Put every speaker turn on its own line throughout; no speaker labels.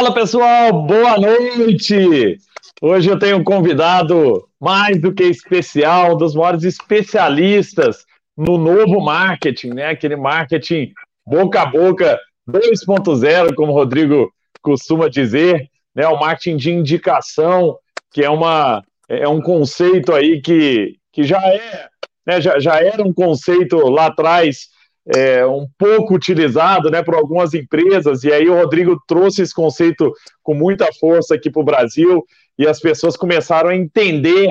Fala pessoal, boa noite! Hoje eu tenho um convidado mais do que especial, um dos maiores especialistas no novo marketing, né? Aquele marketing boca a boca 2.0, como o Rodrigo costuma dizer, né? O marketing de indicação, que é, uma, é um conceito aí que, que já é, né? já, já era um conceito lá atrás é, um pouco utilizado né, por algumas empresas, e aí o Rodrigo trouxe esse conceito com muita força aqui para o Brasil, e as pessoas começaram a entender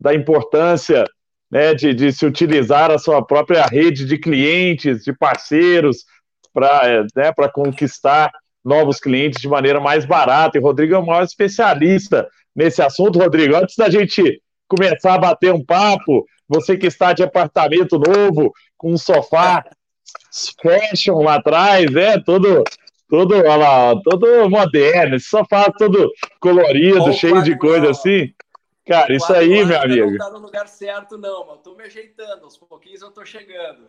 da importância né, de, de se utilizar a sua própria rede de clientes, de parceiros, para né, conquistar novos clientes de maneira mais barata. E o Rodrigo é o maior especialista nesse assunto. Rodrigo, antes da gente começar a bater um papo, você que está de apartamento novo, com um sofá fashion lá atrás, é, todo, todo, olha lá, todo moderno, esse sofá todo colorido, cheio de coisa assim. Cara, isso aí, meu amigo. Não
tá no lugar certo, não, mas tô me ajeitando, aos pouquinhos eu tô chegando.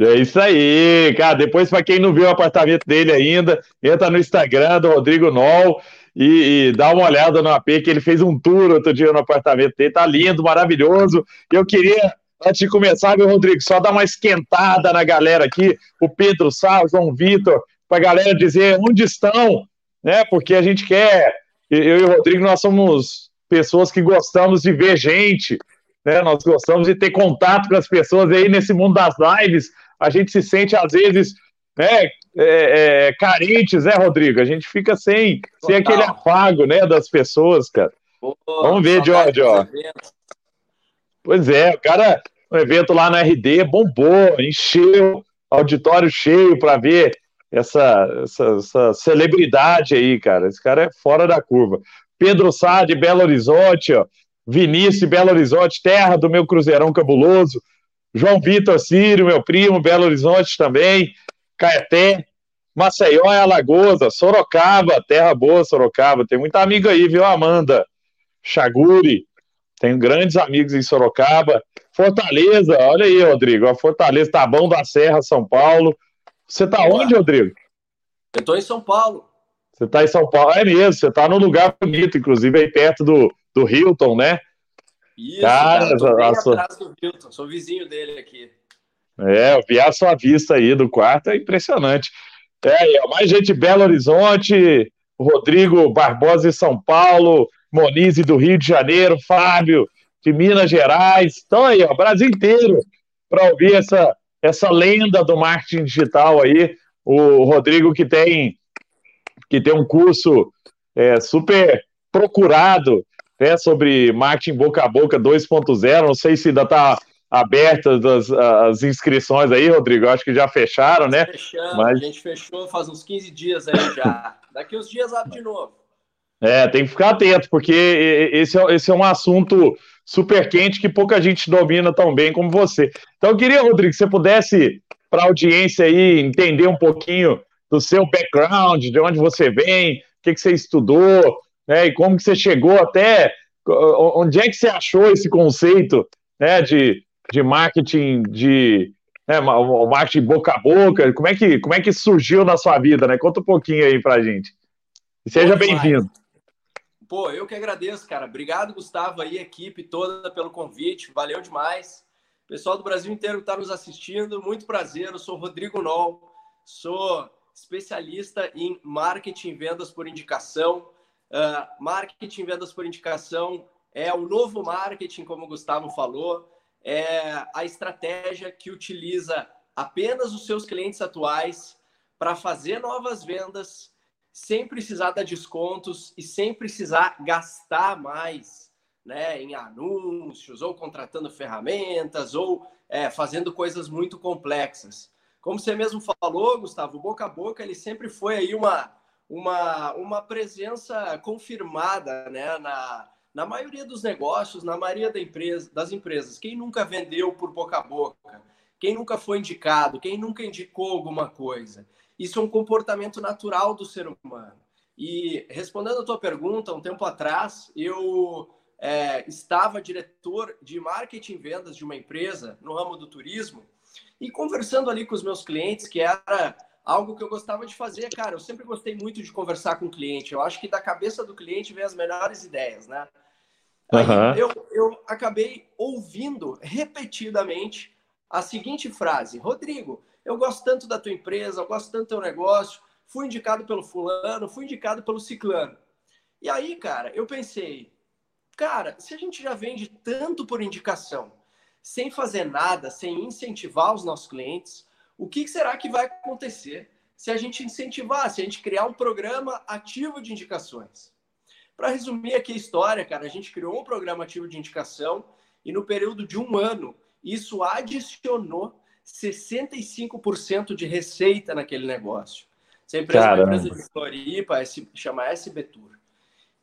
É isso aí, cara. Depois, para quem não viu o apartamento dele ainda, entra no Instagram do Rodrigo Nol e, e, dá uma olhada no AP, que ele fez um tour outro dia no apartamento dele. Tá lindo, maravilhoso. Eu queria Antes de começar, meu Rodrigo, só dar uma esquentada na galera aqui, o Pedro Sá, o João Vitor, para a galera dizer onde estão, né? Porque a gente quer, eu e o Rodrigo, nós somos pessoas que gostamos de ver gente, né? Nós gostamos de ter contato com as pessoas. E aí, nesse mundo das lives, a gente se sente, às vezes, né, é, é, carentes, né, Rodrigo? A gente fica sem, sem aquele afago, né, das pessoas, cara. Vamos ver, Jorge, ó. Pois é, o cara, um evento lá na RD bombou, encheu, auditório cheio para ver essa, essa, essa, celebridade aí, cara. Esse cara é fora da curva. Pedro Sá de Belo Horizonte, ó. Vinícius de Belo Horizonte, terra do meu Cruzeirão cabuloso. João Vitor Sírio, meu primo, Belo Horizonte também. Caeté, Maceió Alagoas, Sorocaba, terra boa, Sorocaba. Tem muita amiga aí, viu, Amanda? Chaguri, tenho grandes amigos em Sorocaba. Fortaleza, olha aí, Rodrigo. A Fortaleza, Tabão da Serra, São Paulo. Você está onde, Rodrigo?
Eu estou em São Paulo.
Você está em São Paulo? É mesmo, você está num lugar bonito, inclusive aí perto do, do Hilton, né?
Isso, cara, cara bem sua... atrás do Hilton, sou vizinho dele aqui.
É, eu vi a sua vista aí do quarto, é impressionante. É, mais gente de Belo Horizonte, Rodrigo Barbosa em São Paulo, Monize do Rio de Janeiro, Fábio de Minas Gerais. Então aí, ó, Brasil inteiro para ouvir essa, essa lenda do marketing digital aí. O Rodrigo que tem que tem um curso é, super procurado né, sobre marketing boca a boca 2.0. Não sei se ainda está abertas as, as, inscrições aí, Rodrigo. Acho que já fecharam, né?
Fechamos, Mas... a gente fechou faz uns 15 dias aí já. Daqui uns dias abre de novo.
É, tem que ficar atento, porque esse é, esse é um assunto super quente que pouca gente domina tão bem como você. Então, eu queria, Rodrigo, que você pudesse, para a audiência aí, entender um pouquinho do seu background, de onde você vem, o que, que você estudou, né, e como que você chegou até. Onde é que você achou esse conceito né, de, de marketing de. Né, o marketing boca a boca, como é, que, como é que surgiu na sua vida, né? Conta um pouquinho aí pra gente. seja bem-vindo.
Pô, eu que agradeço, cara. Obrigado, Gustavo, aí, equipe toda, pelo convite. Valeu demais. Pessoal do Brasil inteiro que está nos assistindo, muito prazer. Eu sou Rodrigo Nol, sou especialista em marketing vendas por indicação. Uh, marketing vendas por indicação é o novo marketing, como o Gustavo falou, é a estratégia que utiliza apenas os seus clientes atuais para fazer novas vendas sem precisar dar descontos e sem precisar gastar mais né, em anúncios, ou contratando ferramentas, ou é, fazendo coisas muito complexas. Como você mesmo falou, Gustavo, boca a boca ele sempre foi aí uma, uma, uma presença confirmada né, na, na maioria dos negócios, na maioria da empresa, das empresas. Quem nunca vendeu por boca a boca? Quem nunca foi indicado? Quem nunca indicou alguma coisa? Isso é um comportamento natural do ser humano. E respondendo a tua pergunta, um tempo atrás, eu é, estava diretor de marketing e vendas de uma empresa no ramo do turismo e conversando ali com os meus clientes, que era algo que eu gostava de fazer, cara, eu sempre gostei muito de conversar com o cliente. Eu acho que da cabeça do cliente vem as melhores ideias, né? Uhum. eu, eu acabei ouvindo repetidamente a seguinte frase: Rodrigo, eu gosto tanto da tua empresa, eu gosto tanto do teu negócio, fui indicado pelo fulano, fui indicado pelo ciclano. E aí, cara, eu pensei, cara, se a gente já vende tanto por indicação, sem fazer nada, sem incentivar os nossos clientes, o que será que vai acontecer se a gente incentivar, se a gente criar um programa ativo de indicações? Para resumir aqui a história, cara, a gente criou um programa ativo de indicação e no período de um ano, isso adicionou 65% de receita naquele negócio. Essa empresa Caramba. é uma empresa de Floripa, chama SB Tour.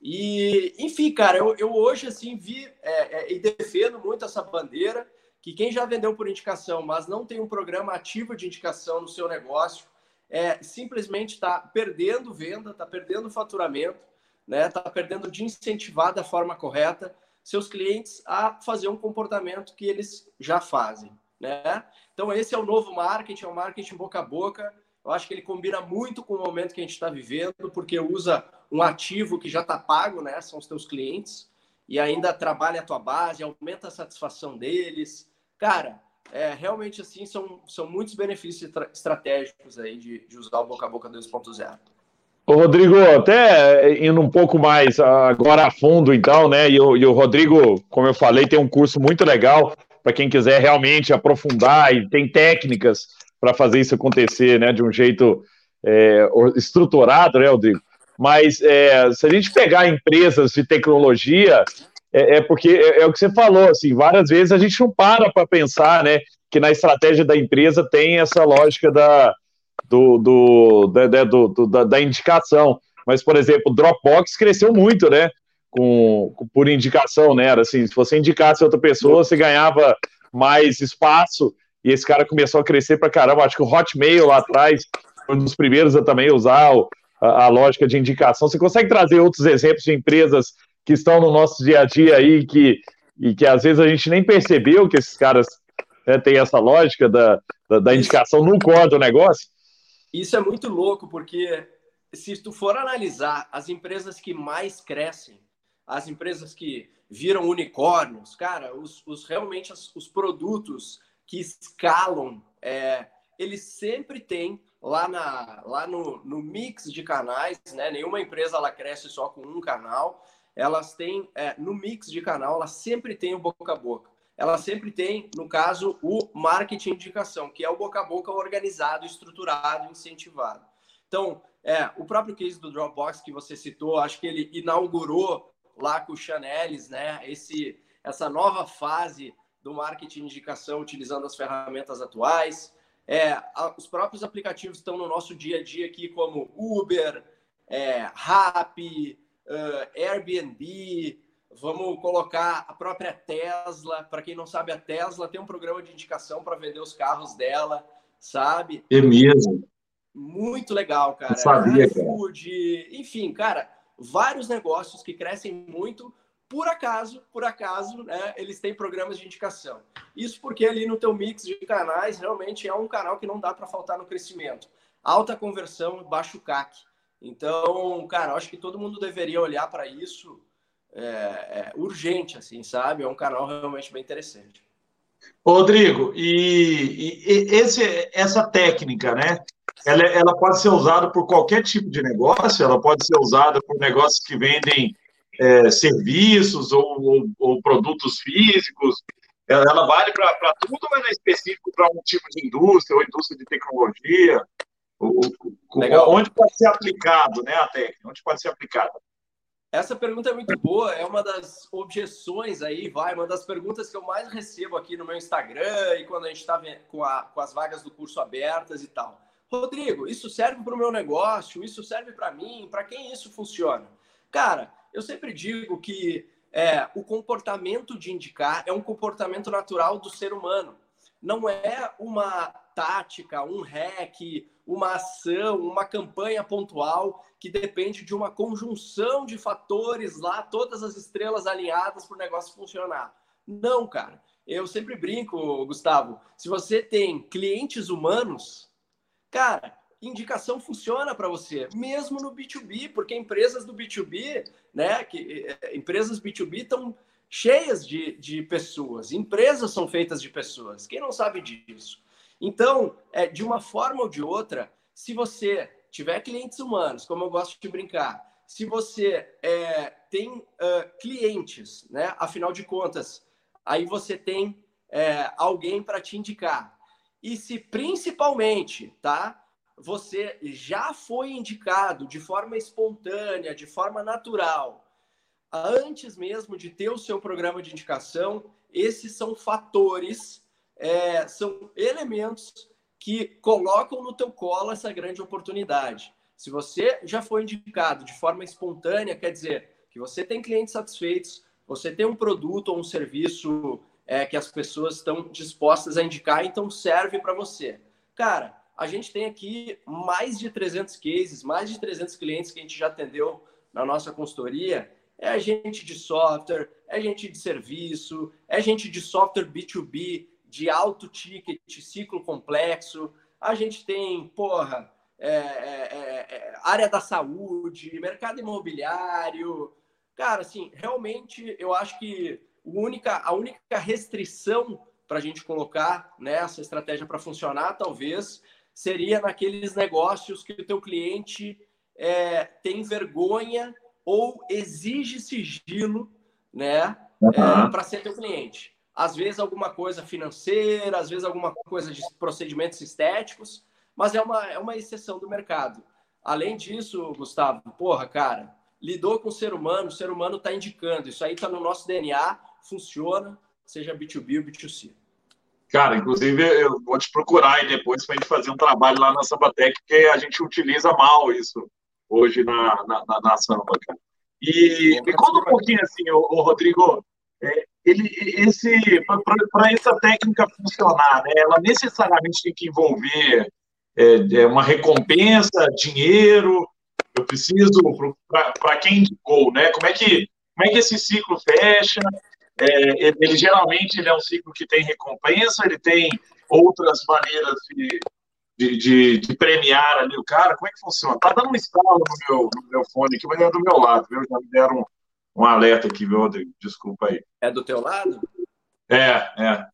E, enfim, cara, eu, eu hoje, assim, vi é, é, e defendo muito essa bandeira que quem já vendeu por indicação, mas não tem um programa ativo de indicação no seu negócio, é, simplesmente está perdendo venda, está perdendo faturamento, né? Está perdendo de incentivar da forma correta seus clientes a fazer um comportamento que eles já fazem, né? Então esse é o novo marketing, é o marketing boca a boca. Eu acho que ele combina muito com o momento que a gente está vivendo, porque usa um ativo que já está pago, né? São os teus clientes e ainda trabalha a tua base, aumenta a satisfação deles, Cara, é, realmente assim são, são muitos benefícios estratégicos aí de, de usar o boca a boca 2.0.
Ô, Rodrigo, até indo um pouco mais agora a fundo, então, né? E o, e o Rodrigo, como eu falei, tem um curso muito legal para quem quiser realmente aprofundar e tem técnicas para fazer isso acontecer, né? De um jeito é, estruturado, né, Rodrigo? Mas é, se a gente pegar empresas de tecnologia, é, é porque é, é, o que você falou, assim, várias vezes a gente não para para pensar, né, que na estratégia da empresa tem essa lógica da, do, do, da, do, do da, da, indicação. Mas, por exemplo, Dropbox cresceu muito, né, com, por indicação, né, era assim, se você indicasse outra pessoa, você ganhava mais espaço, e esse cara começou a crescer para caramba, acho que o Hotmail lá atrás foi um dos primeiros a também usar o, a, a lógica de indicação. Você consegue trazer outros exemplos de empresas que estão no nosso dia a dia aí, que, e que às vezes a gente nem percebeu que esses caras né, têm essa lógica da, da, da indicação no core do negócio?
Isso é muito louco, porque se tu for analisar as empresas que mais crescem, as empresas que viram unicórnios, cara, os, os realmente os, os produtos que escalam, é, eles sempre têm lá, na, lá no, no mix de canais, né? Nenhuma empresa ela cresce só com um canal elas têm, é, no mix de canal, elas sempre têm o boca a boca. Ela sempre tem, no caso, o marketing indicação, que é o boca a boca organizado, estruturado, incentivado. Então, é, o próprio case do Dropbox que você citou, acho que ele inaugurou lá com o Chanelis, né, esse, essa nova fase do marketing indicação utilizando as ferramentas atuais. É, a, os próprios aplicativos estão no nosso dia a dia aqui, como Uber, é, Rappi, uh, Airbnb, vamos colocar a própria Tesla. Para quem não sabe, a Tesla tem um programa de indicação para vender os carros dela, sabe?
É mesmo.
Muito legal, cara.
Eu sabia, Food,
enfim, cara, vários negócios que crescem muito. Por acaso, por acaso, né, eles têm programas de indicação. Isso porque ali no teu mix de canais realmente é um canal que não dá para faltar no crescimento. Alta conversão, baixo CAC. Então, cara, acho que todo mundo deveria olhar para isso é, é, urgente, assim, sabe? É um canal realmente bem interessante.
Rodrigo, e, e esse, essa técnica, né? Ela, ela, pode ser usada por qualquer tipo de negócio, ela pode ser usada por negócios que vendem é, serviços ou, ou, ou, produtos físicos. Ela, ela vale para tudo, mas é específico para um tipo de indústria ou indústria de tecnologia. Onde pode ser aplicado, né, a técnica? Onde pode ser aplicada?
Essa pergunta é muito boa, é uma das objeções aí, vai, uma das perguntas que eu mais recebo aqui no meu Instagram e quando a gente está com, com as vagas do curso abertas e tal. Rodrigo, isso serve para o meu negócio? Isso serve para mim? Para quem isso funciona? Cara, eu sempre digo que é, o comportamento de indicar é um comportamento natural do ser humano. Não é uma tática, um hack, uma ação, uma campanha pontual que depende de uma conjunção de fatores lá, todas as estrelas alinhadas para o negócio funcionar. Não, cara. Eu sempre brinco, Gustavo, se você tem clientes humanos, cara, indicação funciona para você, mesmo no B2B, porque empresas do B2B, né, que, eh, empresas B2B estão cheias de, de pessoas, empresas são feitas de pessoas, quem não sabe disso? Então, é, de uma forma ou de outra, se você tiver clientes humanos, como eu gosto de brincar, se você é, tem uh, clientes, né, afinal de contas, aí você tem é, alguém para te indicar. E se principalmente, tá? Você já foi indicado de forma espontânea, de forma natural, antes mesmo de ter o seu programa de indicação, esses são fatores, é, são elementos que colocam no teu colo essa grande oportunidade. Se você já foi indicado de forma espontânea, quer dizer que você tem clientes satisfeitos, você tem um produto ou um serviço é, que as pessoas estão dispostas a indicar, então serve para você. Cara, a gente tem aqui mais de 300 cases, mais de 300 clientes que a gente já atendeu na nossa consultoria. É gente de software, é gente de serviço, é gente de software B2B, de alto ticket, ciclo complexo. A gente tem, porra, é, é, é, é área da saúde, mercado imobiliário. Cara, assim, realmente eu acho que única, a única restrição para a gente colocar nessa né, estratégia para funcionar, talvez, seria naqueles negócios que o teu cliente é, tem vergonha ou exige sigilo, né, uhum. é, para ser teu cliente. Às vezes alguma coisa financeira, às vezes alguma coisa de procedimentos estéticos, mas é uma, é uma exceção do mercado. Além disso, Gustavo, porra, cara, lidou com o ser humano, o ser humano está indicando, isso aí está no nosso DNA, funciona, seja B2B ou B2C.
Cara, inclusive eu vou te procurar aí depois para a gente fazer um trabalho lá na Sambatec, porque a gente utiliza mal isso hoje na, na, na, na Samba, cara. E me conta um pouquinho assim, o, o Rodrigo, é, ele, esse para essa técnica funcionar, né, ela necessariamente tem que envolver é, é uma recompensa, dinheiro, eu preciso para quem indicou, né? Como é que como é que esse ciclo fecha? É, ele geralmente ele é um ciclo que tem recompensa, ele tem outras maneiras de, de, de, de, premiar ali o cara. Como é que funciona? Tá dando um estalo no meu, no meu fone aqui, mas é do meu lado, viu? Já me deram um, um alerta aqui, viu, Rodrigo? Desculpa aí.
É do teu lado?
É, é. Tá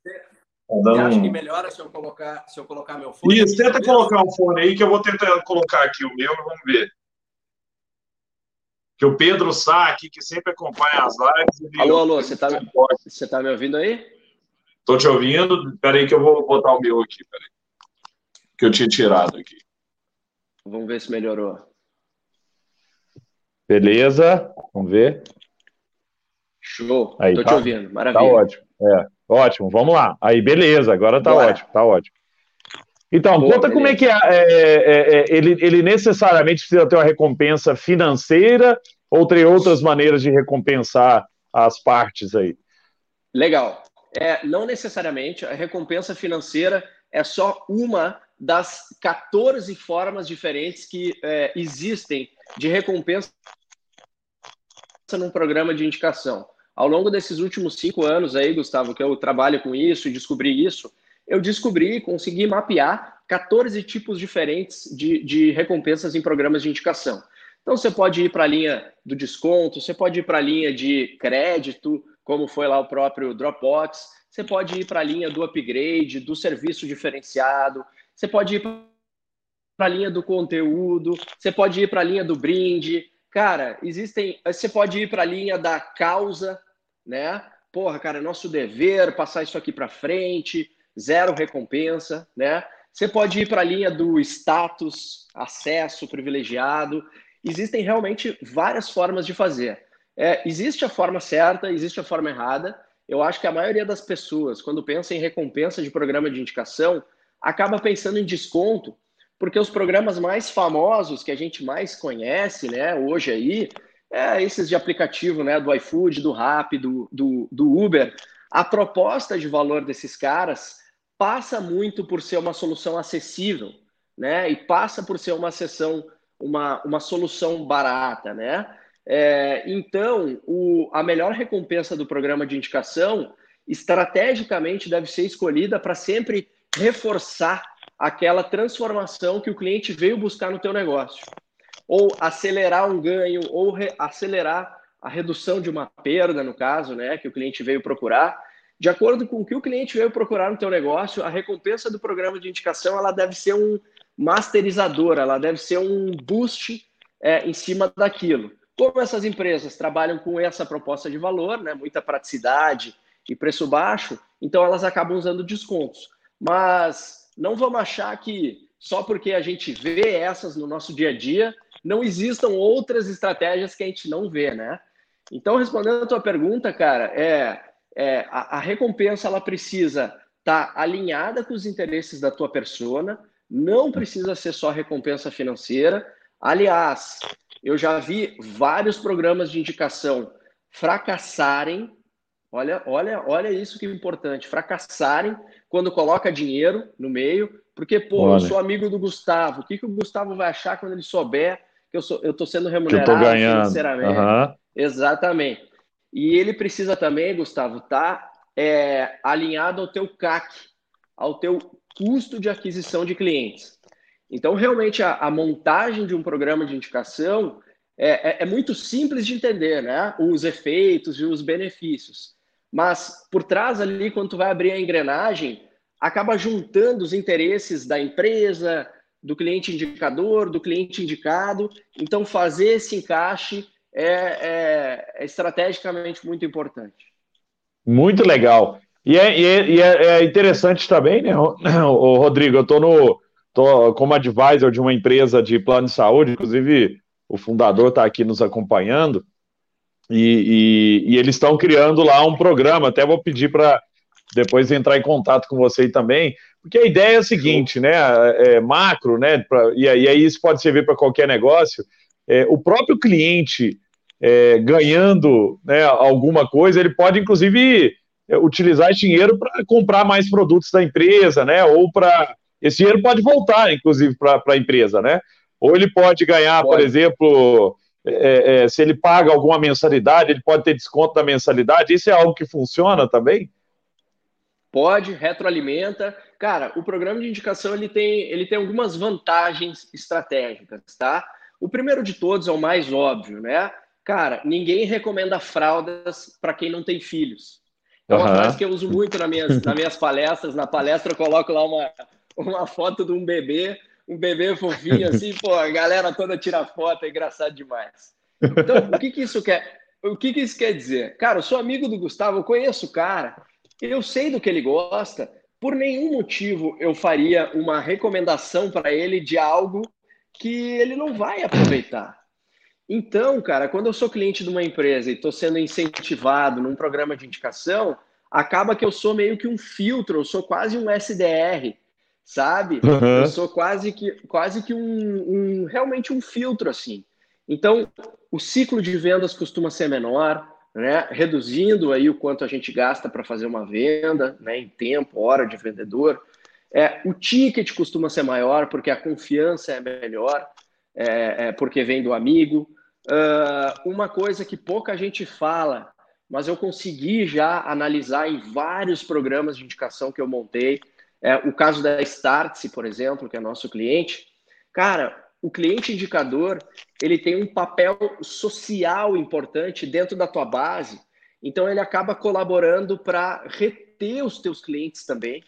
Você acha que melhora se eu colocar, se eu colocar meu fone?
Isso, tenta colocar o fone aí que eu vou tentar colocar aqui o meu, vamos ver que o Pedro Sá aqui, que sempre acompanha as lives.
Alô, alô, você está você tá me ouvindo aí?
Estou te ouvindo. Espera aí que eu vou botar o meu aqui, peraí. Que eu tinha tirado aqui.
Vamos ver se melhorou.
Beleza, vamos ver.
Show, tô tá, te ouvindo, tá maravilha.
Tá ótimo, é, ótimo, vamos lá. Aí, beleza, agora tá Bora. ótimo, tá ótimo. Então, Boa, conta beleza. como é que é, é, é, é, ele, ele necessariamente precisa ter uma recompensa financeira ou tem outras maneiras de recompensar as partes aí?
Legal. É, não necessariamente, a recompensa financeira é só uma das 14 formas diferentes que é, existem de recompensa num programa de indicação. Ao longo desses últimos cinco anos aí, Gustavo, que eu trabalho com isso e descobri isso, eu descobri, consegui mapear 14 tipos diferentes de, de recompensas em programas de indicação. Então, você pode ir para a linha do desconto, você pode ir para a linha de crédito, como foi lá o próprio Dropbox, você pode ir para a linha do upgrade, do serviço diferenciado, você pode ir para a linha do conteúdo, você pode ir para a linha do brinde. Cara, existem. Você pode ir para a linha da causa, né? Porra, cara, é nosso dever passar isso aqui para frente zero recompensa, né? Você pode ir para a linha do status, acesso privilegiado. Existem realmente várias formas de fazer. É, existe a forma certa, existe a forma errada. Eu acho que a maioria das pessoas, quando pensa em recompensa de programa de indicação, acaba pensando em desconto, porque os programas mais famosos que a gente mais conhece, né, hoje aí, é esses de aplicativo, né, do iFood, do Rappi, do, do, do Uber. A proposta de valor desses caras passa muito por ser uma solução acessível, né? E passa por ser uma sessão, uma, uma solução barata, né? É, então, o, a melhor recompensa do programa de indicação, estrategicamente, deve ser escolhida para sempre reforçar aquela transformação que o cliente veio buscar no teu negócio. Ou acelerar um ganho, ou acelerar a redução de uma perda, no caso, né, que o cliente veio procurar. De acordo com o que o cliente veio procurar no teu negócio, a recompensa do programa de indicação ela deve ser um masterizador, ela deve ser um boost é, em cima daquilo. Como essas empresas trabalham com essa proposta de valor, né, muita praticidade e preço baixo, então elas acabam usando descontos. Mas não vamos achar que só porque a gente vê essas no nosso dia a dia, não existam outras estratégias que a gente não vê, né? Então, respondendo a tua pergunta, cara, é, é a, a, recompensa ela precisa estar tá alinhada com os interesses da tua persona, não precisa ser só recompensa financeira. Aliás, eu já vi vários programas de indicação fracassarem. Olha, olha, olha isso que é importante, fracassarem quando coloca dinheiro no meio, porque, pô, Olha. eu sou amigo do Gustavo, o que, que o Gustavo vai achar quando ele souber que eu, sou, eu tô sendo remunerado
que eu tô ganhando. financeiramente? Uhum.
Exatamente. E ele precisa também, Gustavo, tá é, alinhado ao teu CAC, ao teu custo de aquisição de clientes. Então, realmente, a, a montagem de um programa de indicação é, é, é, muito simples de entender, né? Os efeitos e os benefícios. Mas por trás ali, quando tu vai abrir a engrenagem, acaba juntando os interesses da empresa, do cliente indicador, do cliente indicado. Então, fazer esse encaixe é, é, é estrategicamente muito importante.
Muito legal. E é, e é, é, é interessante também, né, o Rodrigo? Eu estou tô como advisor de uma empresa de plano de saúde, inclusive o fundador está aqui nos acompanhando. E, e, e eles estão criando lá um programa. Até vou pedir para depois entrar em contato com você também, porque a ideia é a seguinte, né? É, macro, né? Pra, e aí isso pode servir para qualquer negócio. É, o próprio cliente é, ganhando né, alguma coisa, ele pode inclusive é, utilizar esse dinheiro para comprar mais produtos da empresa, né? Ou para esse dinheiro pode voltar, inclusive, para a empresa, né? Ou ele pode ganhar, pode. por exemplo, é, é, se ele paga alguma mensalidade, ele pode ter desconto da mensalidade. Isso é algo que funciona também?
Pode, retroalimenta. Cara, o programa de indicação ele tem, ele tem algumas vantagens estratégicas, tá? O primeiro de todos é o mais óbvio, né? Cara, ninguém recomenda fraldas para quem não tem filhos. É uma uhum. frase que eu uso muito nas minhas, nas minhas palestras. Na palestra eu coloco lá uma, uma foto de um bebê um bebê fofinho assim, pô, a galera toda tira foto, é engraçado demais. Então, o que, que isso quer? O que, que isso quer dizer? Cara, eu sou amigo do Gustavo, eu conheço o cara, eu sei do que ele gosta, por nenhum motivo eu faria uma recomendação para ele de algo que ele não vai aproveitar. Então, cara, quando eu sou cliente de uma empresa e estou sendo incentivado num programa de indicação, acaba que eu sou meio que um filtro, eu sou quase um SDR sabe? Uhum. Eu sou quase que, quase que um, um, realmente um filtro assim. Então, o ciclo de vendas costuma ser menor, né? Reduzindo aí o quanto a gente gasta para fazer uma venda, né? Em tempo, hora de vendedor. É, o ticket costuma ser maior porque a confiança é melhor, é, é porque vem do amigo. Uh, uma coisa que pouca gente fala, mas eu consegui já analisar em vários programas de indicação que eu montei, é, o caso da Startse, por exemplo, que é nosso cliente, cara, o cliente indicador ele tem um papel social importante dentro da tua base, então ele acaba colaborando para reter os teus clientes também.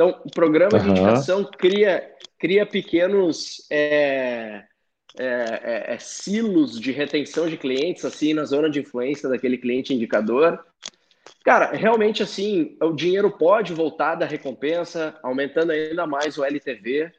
Então, o programa uhum. de indicação cria, cria pequenos é, é, é, é, silos de retenção de clientes, assim, na zona de influência daquele cliente indicador. Cara, realmente assim, o dinheiro pode voltar da recompensa, aumentando ainda mais o LTV.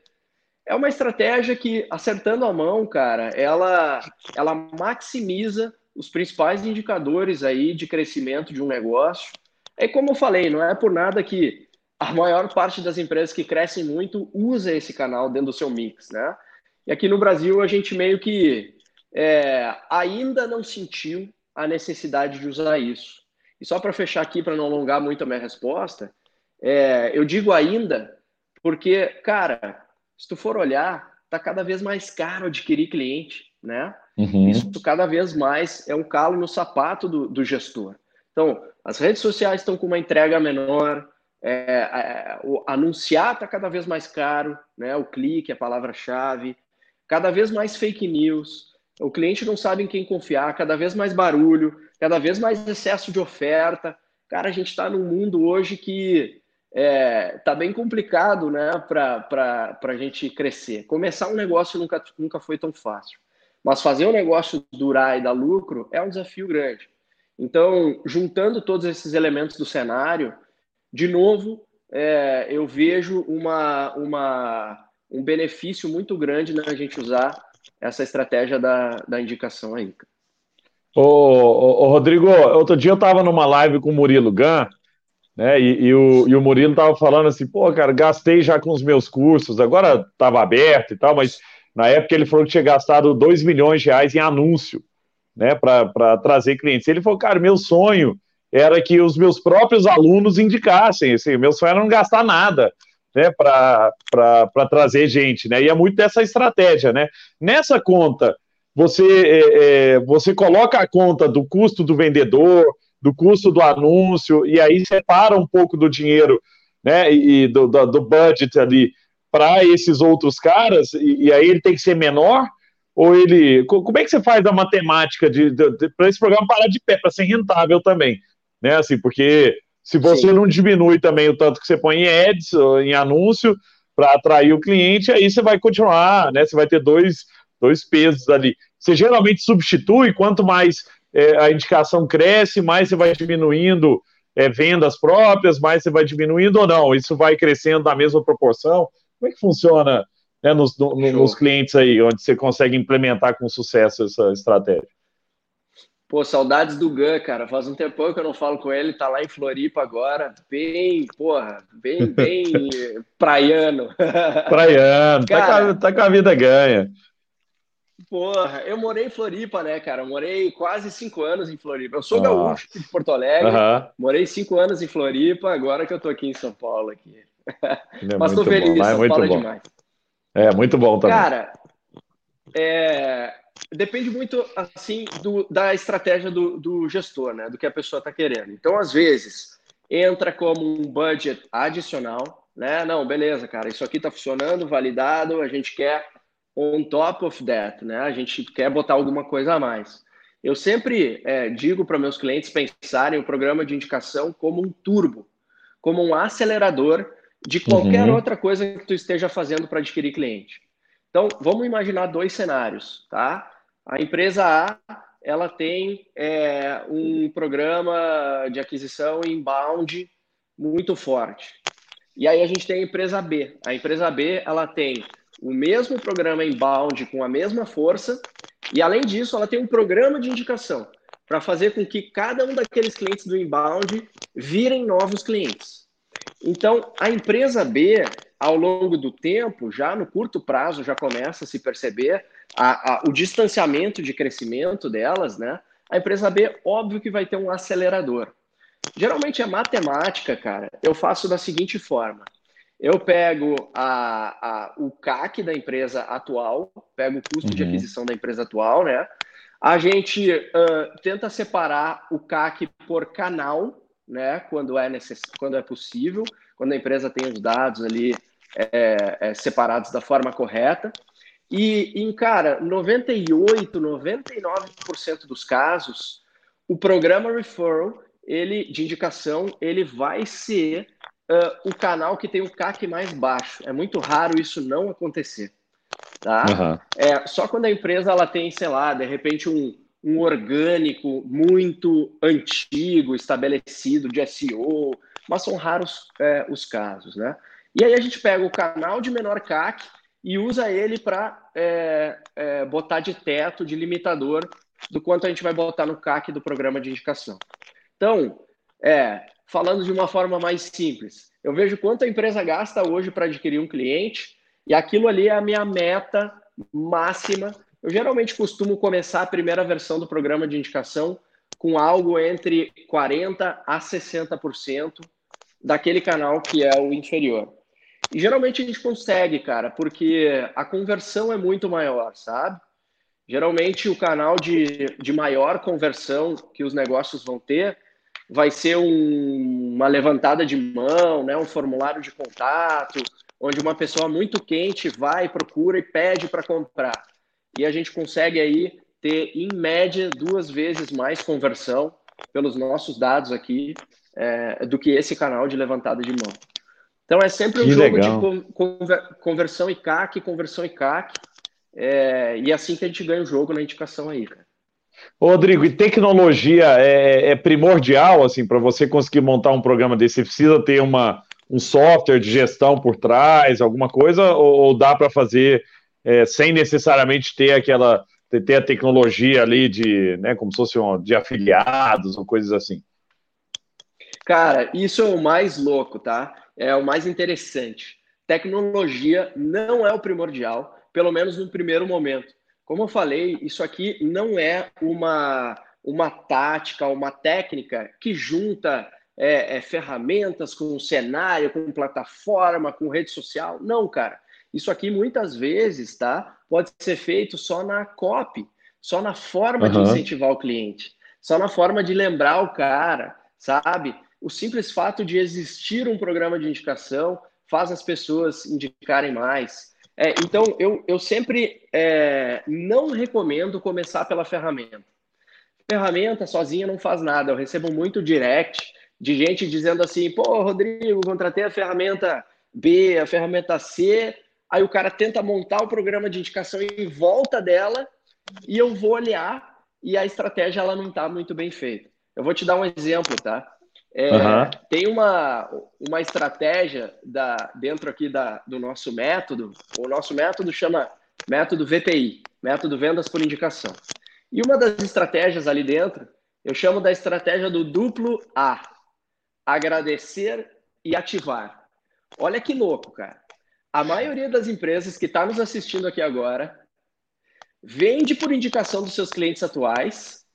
É uma estratégia que, acertando a mão, cara, ela, ela maximiza os principais indicadores aí de crescimento de um negócio. É como eu falei, não é por nada que a maior parte das empresas que crescem muito usa esse canal dentro do seu mix, né? E aqui no Brasil a gente meio que é, ainda não sentiu a necessidade de usar isso. E só para fechar aqui, para não alongar muito a minha resposta, é, eu digo ainda porque, cara, se tu for olhar, tá cada vez mais caro adquirir cliente, né? Uhum. Isso cada vez mais é um calo no sapato do, do gestor. Então, as redes sociais estão com uma entrega menor, É, é, o anunciar está cada vez mais caro, né? O clique, a palavra-chave, cada vez mais fake news. O cliente não sabe em quem confiar, cada vez mais barulho, cada vez mais excesso de oferta. Cara, a gente está num mundo hoje que é, tá bem complicado né, para a gente crescer. Começar um negócio nunca, nunca foi tão fácil. Mas fazer um negócio durar e dar lucro é um desafio grande. Então, juntando todos esses elementos do cenário, de novo, é, eu vejo uma, uma, um benefício muito grande na gente usar essa estratégia da, da indicação aí.
Ô, ô, ô Rodrigo, outro dia eu estava numa live com o Murilo Gun, né? E, e, o, e o Murilo tava falando assim, pô, cara, gastei já com os meus cursos, agora estava aberto e tal, mas na época ele falou que tinha gastado 2 milhões de reais em anúncio, né, para trazer clientes. Ele falou, cara, meu sonho era que os meus próprios alunos indicassem, assim, meu sonho era não gastar nada, né, para trazer gente, né, e é muito dessa estratégia, né. Nessa conta, você, é, é, você coloca a conta do custo do vendedor, do custo do anúncio, e aí separa um pouco do dinheiro né, e do, do, do budget ali para esses outros caras, e, e, aí ele tem que ser menor? Ou ele. Como é que você faz a matemática de, de, de para esse programa parar de pé, para ser rentável também? Né, assim, porque se você Sim. não diminui também o tanto que você põe em ads, em anúncio, para atrair o cliente, aí você vai continuar, né? Você vai ter dois, dois pesos ali. Você geralmente substitui, quanto mais é, a indicação cresce, mais você vai diminuindo é, vendas próprias, mais você vai diminuindo ou não? Isso vai crescendo na mesma proporção? Como é que funciona né, nos, no, nos clientes aí, onde você consegue implementar com sucesso essa estratégia?
Pô, saudades do Gun, cara. Faz um tempão que eu não falo com ele, tá lá em Floripa agora. Bem, porra, bem, bem praiano.
Praiano, cara, tá, com a, tá com a vida ganha.
Porra, eu morei em Floripa, né, cara? morei quase cinco anos em Floripa. Eu sou gaúcho de Porto Alegre, morei cinco anos em Floripa, agora que eu tô aqui em São Paulo. Aqui. É Mas tô feliz, bom. É São é Paulo bom. é demais.
É, muito bom também.
Cara, é, depende muito, assim, do, da estratégia do, do gestor, né? Do que a pessoa está querendo. Então, às vezes, entra como um budget adicional, né? Não, beleza, cara, isso aqui está funcionando, validado, a gente quer on top of that, né? A gente quer botar alguma coisa a mais. Eu sempre é, digo para meus clientes pensarem o programa de indicação como um turbo, como um acelerador de qualquer uhum. outra coisa que tu esteja fazendo para adquirir cliente. Então, vamos imaginar dois cenários, tá? A empresa A, ela tem é, um programa de aquisição inbound muito forte. E aí a gente tem a empresa B. A empresa B, ela tem o mesmo programa inbound com a mesma força, e além disso, ela tem um programa de indicação para fazer com que cada um daqueles clientes do inbound virem novos clientes. Então, a empresa B, ao longo do tempo, já no curto prazo, já começa a se perceber a, a, o distanciamento de crescimento delas, né? A empresa B, óbvio que vai ter um acelerador. Geralmente é matemática, cara. Eu faço da seguinte forma: eu pego a, a, o CAC da empresa atual, pego o custo uhum. de aquisição da empresa atual, né? A gente uh, tenta separar o CAC por canal, né? Quando é, necess... quando é possível, quando a empresa tem os dados ali é, é, separados da forma correta. E, em, cara, 98, 99% dos casos, o programa referral, ele, de indicação, ele vai ser uh, o canal que tem o CAC mais baixo. É muito raro isso não acontecer. Tá? Uhum. É, só quando a empresa ela tem, sei lá, de repente um, um orgânico muito antigo, estabelecido de SEO, mas são raros é, os casos, né? E aí a gente pega o canal de menor CAC e usa ele para é, é, botar de teto, de limitador do quanto a gente vai botar no CAC do programa de indicação. Então, é, falando de uma forma mais simples. Eu vejo quanto a empresa gasta hoje para adquirir um cliente e aquilo ali é a minha meta máxima. Eu geralmente costumo começar a primeira versão do programa de indicação com algo entre 40% a 60% daquele canal que é o inferior. E geralmente a gente consegue, cara, porque a conversão é muito maior, sabe? Geralmente o canal de, de maior conversão que os negócios vão ter vai ser um uma levantada de mão, né, um formulário de contato, onde uma pessoa muito quente vai, procura e pede para comprar. E a gente consegue aí ter, em média, duas vezes mais conversão pelos nossos dados aqui é, do que esse canal de levantada de mão. Então é sempre um que jogo legal. de conversão e CAC, conversão e CAC, é, e é assim que a gente ganha o jogo na indicação aí, cara.
Rodrigo, e tecnologia é, é primordial assim para você conseguir montar um programa desse? Você precisa ter uma, um software de gestão por trás, alguma coisa, ou, ou dá para fazer é, sem necessariamente ter aquela ter a tecnologia ali de, né, como se fosse um, de afiliados ou coisas assim?
Cara, isso é o mais louco, tá? É o mais interessante. Tecnologia não é o primordial, pelo menos no primeiro momento. Como eu falei, isso aqui não é uma, uma tática, uma técnica que junta é, é, ferramentas com cenário, com plataforma, com rede social. Não, cara. Isso aqui muitas vezes, tá? Pode ser feito só na copy, só na forma uhum. de incentivar o cliente, só na forma de lembrar o cara, sabe? O simples fato de existir um programa de indicação faz as pessoas indicarem mais. É, então, eu, eu sempre é, não recomendo começar pela ferramenta. Ferramenta sozinha não faz nada. Eu recebo muito direct de gente dizendo assim: pô, Rodrigo, contratei a ferramenta B, a ferramenta C. Aí o cara tenta montar o programa de indicação em volta dela e eu vou olhar e a estratégia ela não está muito bem feita. Eu vou te dar um exemplo, tá? É, uhum. Tem uma, uma estratégia da, dentro aqui da, do nosso método. O nosso método chama método VPI, método Vendas por Indicação. E uma das estratégias ali dentro, eu chamo da estratégia do duplo A: agradecer e ativar. Olha que louco, cara. A maioria das empresas que está nos assistindo aqui agora vende por indicação dos seus clientes atuais,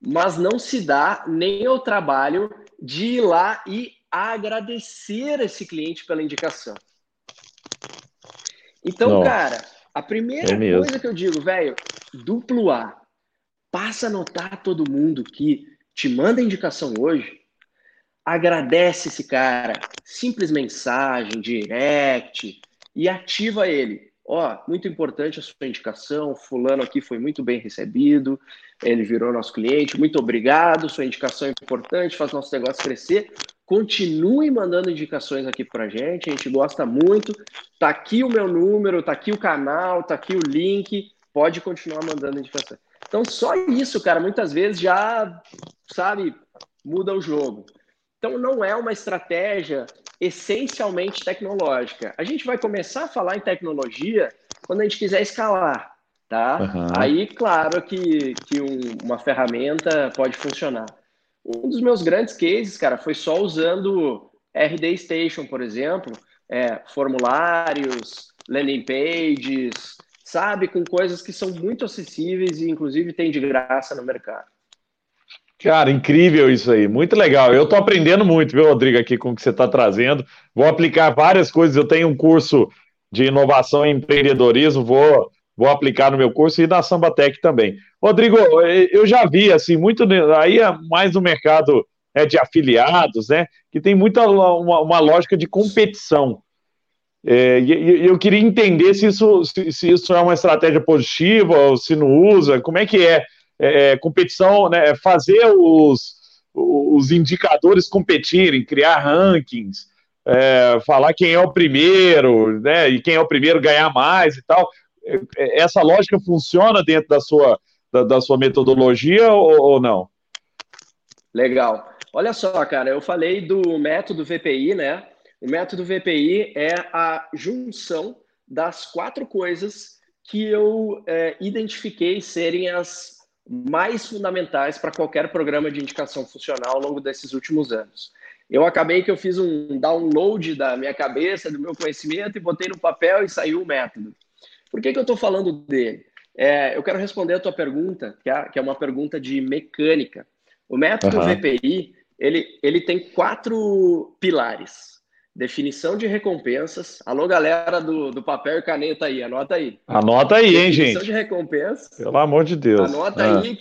mas não se dá nem o trabalho de ir lá e agradecer esse cliente pela indicação. Então, Não. cara, a primeira é coisa que eu digo, velho, duplo A. Passa a notar todo mundo que te manda indicação hoje, agradece esse cara, simples mensagem, direct, e ativa ele. Ó, muito importante a sua indicação, fulano aqui foi muito bem recebido, ele virou nosso cliente, muito obrigado, sua indicação é importante, faz nosso negócio crescer. Continue mandando indicações aqui para a gente, a gente gosta muito. Tá aqui o meu número, tá aqui o canal, tá aqui o link, pode continuar mandando indicações. Então, só isso, cara, muitas vezes já, sabe, muda o jogo. Então, não é uma estratégia essencialmente tecnológica. A gente vai começar a falar em tecnologia quando a gente quiser escalar, tá? Uhum. Aí, claro que, que um, uma ferramenta pode funcionar. Um dos meus grandes cases, cara, foi só usando RD Station, por exemplo, é, formulários, landing pages, sabe, com coisas que são muito acessíveis e inclusive tem de graça no mercado.
Cara, incrível isso aí, muito legal. Eu estou aprendendo muito, viu, Rodrigo, aqui com o que você está trazendo. Vou aplicar várias coisas. Eu tenho um curso de inovação e empreendedorismo, vou, vou aplicar no meu curso e na Sambatec também. Rodrigo, eu já vi, assim, muito. Aí é mais no mercado é, de afiliados, né? Que tem muita uma, uma lógica de competição. É, e eu queria entender se isso, se, se isso é uma estratégia positiva ou se não usa, como é que é é, é, competição, né, fazer os, os indicadores competirem, criar rankings, é, falar quem é o primeiro, né, e quem é o primeiro ganhar mais e tal. É, é, essa lógica funciona dentro da sua, da, da sua metodologia ou, ou não?
Legal. Olha só, cara, eu falei do método VPI, né? O método VPI é a junção das quatro coisas que eu é, identifiquei serem as mais fundamentais para qualquer programa de indicação funcional ao longo desses últimos anos. Eu acabei que eu fiz um download da minha cabeça, do meu conhecimento, e botei no papel e saiu o método. Por que, que eu estou falando dele? É, eu quero responder a tua pergunta, que é, que é uma pergunta de mecânica. O método uhum. VPI, ele, ele tem quatro pilares definição de recompensas. Alô, galera do, do papel e caneta aí, anota aí.
Anota aí, hein, gente. Definição
de recompensas.
Pelo amor de Deus.
Anota ah. aí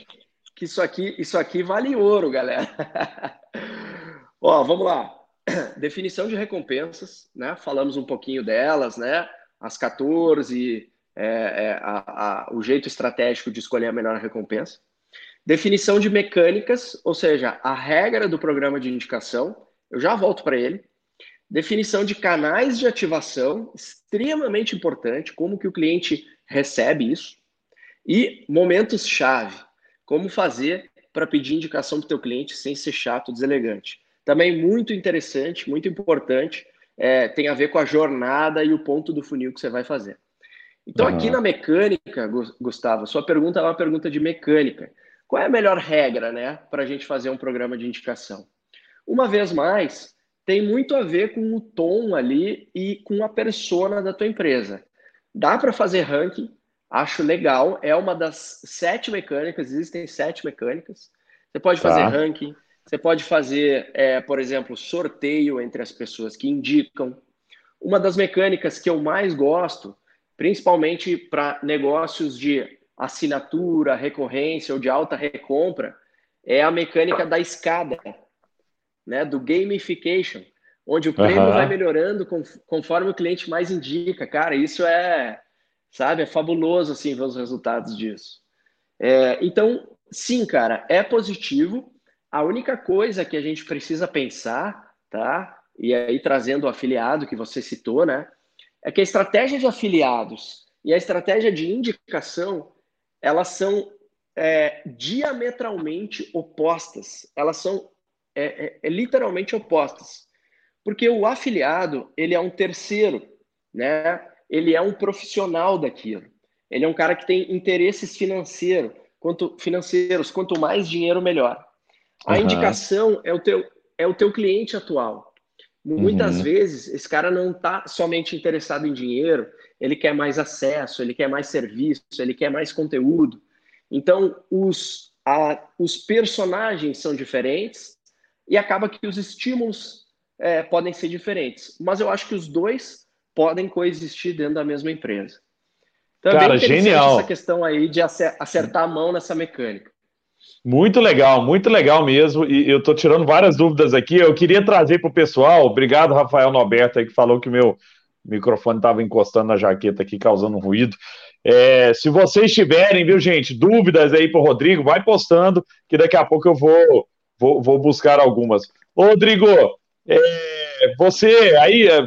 que isso aqui, isso aqui vale ouro, galera. Ó, vamos lá. Definição de recompensas, né? Falamos um pouquinho delas, né? As 14, é, é, a, a, o jeito estratégico de escolher a melhor recompensa. Definição de mecânicas, ou seja, a regra do programa de indicação. Eu já volto para ele. Definição de canais de ativação, extremamente importante, como que o cliente recebe isso. E momentos-chave, como fazer para pedir indicação para o teu cliente sem ser chato, deselegante. Também muito interessante, muito importante, é, tem a ver com a jornada e o ponto do funil que você vai fazer. Então, uhum. aqui na mecânica, Gustavo, sua pergunta é uma pergunta de mecânica. Qual é a melhor regra, né, para a gente fazer um programa de indicação? Uma vez mais, tem muito a ver com o tom ali e com a persona da tua empresa. Dá para fazer ranking, acho legal, é uma das sete mecânicas, existem sete mecânicas. Você pode fazer tá. ranking, você pode fazer, é, por exemplo, sorteio entre as pessoas que indicam. Uma das mecânicas que eu mais gosto, principalmente para negócios de assinatura, recorrência ou de alta recompra, é a mecânica da escada, né, do gamification, onde o prêmio uhum. vai melhorando conforme o cliente mais indica. Cara, isso é, sabe, é fabuloso assim ver os resultados disso. É, então, sim, cara, é positivo a única coisa que a gente precisa pensar, tá? E aí trazendo o afiliado que você citou, né? É que a estratégia de afiliados e a estratégia de indicação, elas são é, diametralmente opostas. Elas são é, é, é, literalmente opostas. Porque o afiliado, ele é um terceiro, né? Ele é um profissional daquilo. Ele é um cara que tem interesses financeiros. Quanto, financeiros, quanto mais dinheiro, melhor. A uhum. indicação é o, teu, é o teu cliente atual. Muitas uhum. vezes, esse cara não está somente interessado em dinheiro, ele quer mais acesso, ele quer mais serviço, ele quer mais conteúdo. Então, os, a, os personagens são diferentes e acaba que os estímulos é, podem ser diferentes. Mas eu acho que os dois podem coexistir dentro da mesma empresa.
Então, é Cara, é genial.
essa questão aí de acertar a mão nessa mecânica.
Muito legal, muito legal mesmo. E eu estou tirando várias dúvidas aqui. Eu queria trazer para o pessoal. Obrigado, Rafael Norberto, aí, que falou que o meu microfone estava encostando na jaqueta aqui, causando ruído. É, se vocês tiverem, viu, gente, dúvidas aí para o Rodrigo, vai postando, que daqui a pouco eu vou, vou, vou buscar algumas. Ô, Rodrigo, é, você aí. É,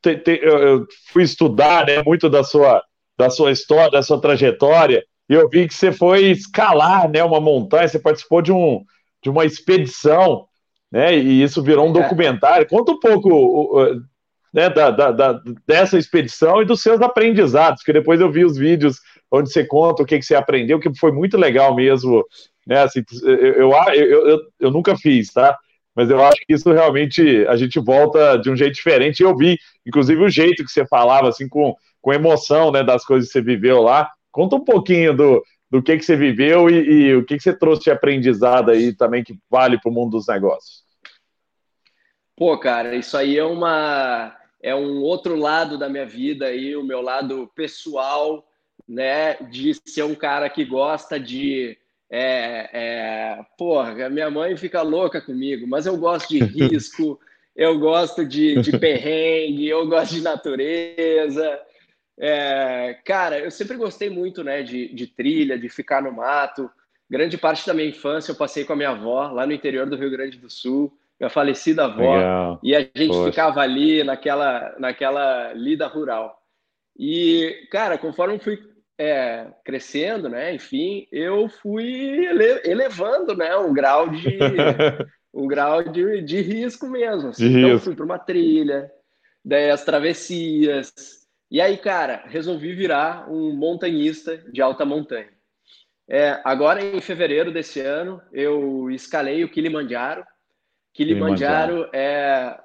te, te, eu fui estudar né, muito da sua, da sua história, da sua trajetória. E eu vi que você foi escalar né, uma montanha, você participou de, um, de uma expedição, né? E isso virou um é. documentário. Conta um pouco né, da, da, da, dessa expedição e dos seus aprendizados, que depois eu vi os vídeos onde você conta o que, que você aprendeu, que foi muito legal mesmo. Né? Assim, eu, eu, eu, eu, nunca fiz, tá? mas eu acho que isso realmente a gente volta de um jeito diferente. Eu vi, inclusive, o jeito que você falava, assim, com, com emoção, né, das coisas que você viveu lá. Conta um pouquinho do, do que, que você viveu e, e o que, que você trouxe de aprendizado aí também que vale para o mundo dos negócios.
Pô, cara, isso aí é uma é um outro lado da minha vida aí, o meu lado pessoal, né, de ser um cara que gosta de é, é, porra, minha mãe fica louca comigo, mas eu gosto de risco, eu gosto de, de perrengue, eu gosto de natureza, é, cara, eu sempre gostei muito, né, de, de trilha, de ficar no mato. Grande parte da minha infância eu passei com a minha avó lá no interior do Rio Grande do Sul, minha falecida avó, Legal. e a gente Poxa. ficava ali naquela, naquela lida rural. E, cara, conforme fui é, crescendo, né, enfim, eu fui ele elevando, né, um grau de um grau de, de risco mesmo. Assim. De então, risco. fui para uma trilha, daí as travessias, e aí, cara, resolvi virar um montanhista de alta montanha. É, agora, em fevereiro desse ano, eu escalei o Kilimanjaro. Kilimanjaro, Kilimanjaro é,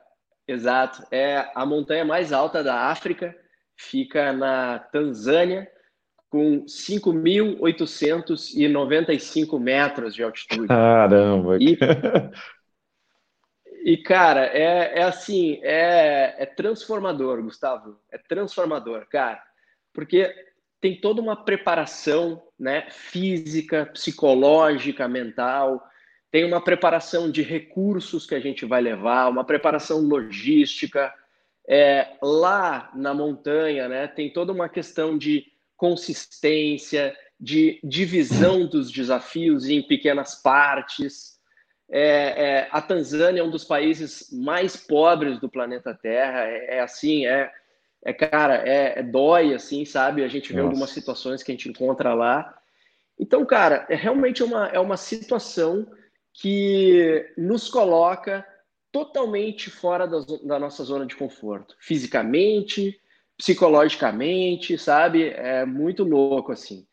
exato, é a montanha mais alta da África, fica na Tanzânia, com 5.895 metros de altitude.
Caramba!
E, E, cara, é, é assim, é, é transformador, Gustavo. É transformador, cara. Porque tem toda uma preparação né, física, psicológica, mental. tem uma preparação de recursos que a gente vai levar, uma preparação logística. É, lá na montanha, né, tem toda uma questão de consistência, de divisão dos desafios em pequenas partes. É, é, a Tanzânia é um dos países mais pobres do planeta Terra. É, é assim, é, é cara, é, é, dói, assim, sabe? A gente vê Nossa. algumas situações que a gente encontra lá. Então, cara, é realmente uma, é uma situação que nos coloca totalmente fora da, da nossa zona de conforto, fisicamente, psicologicamente, sabe? É muito louco, assim.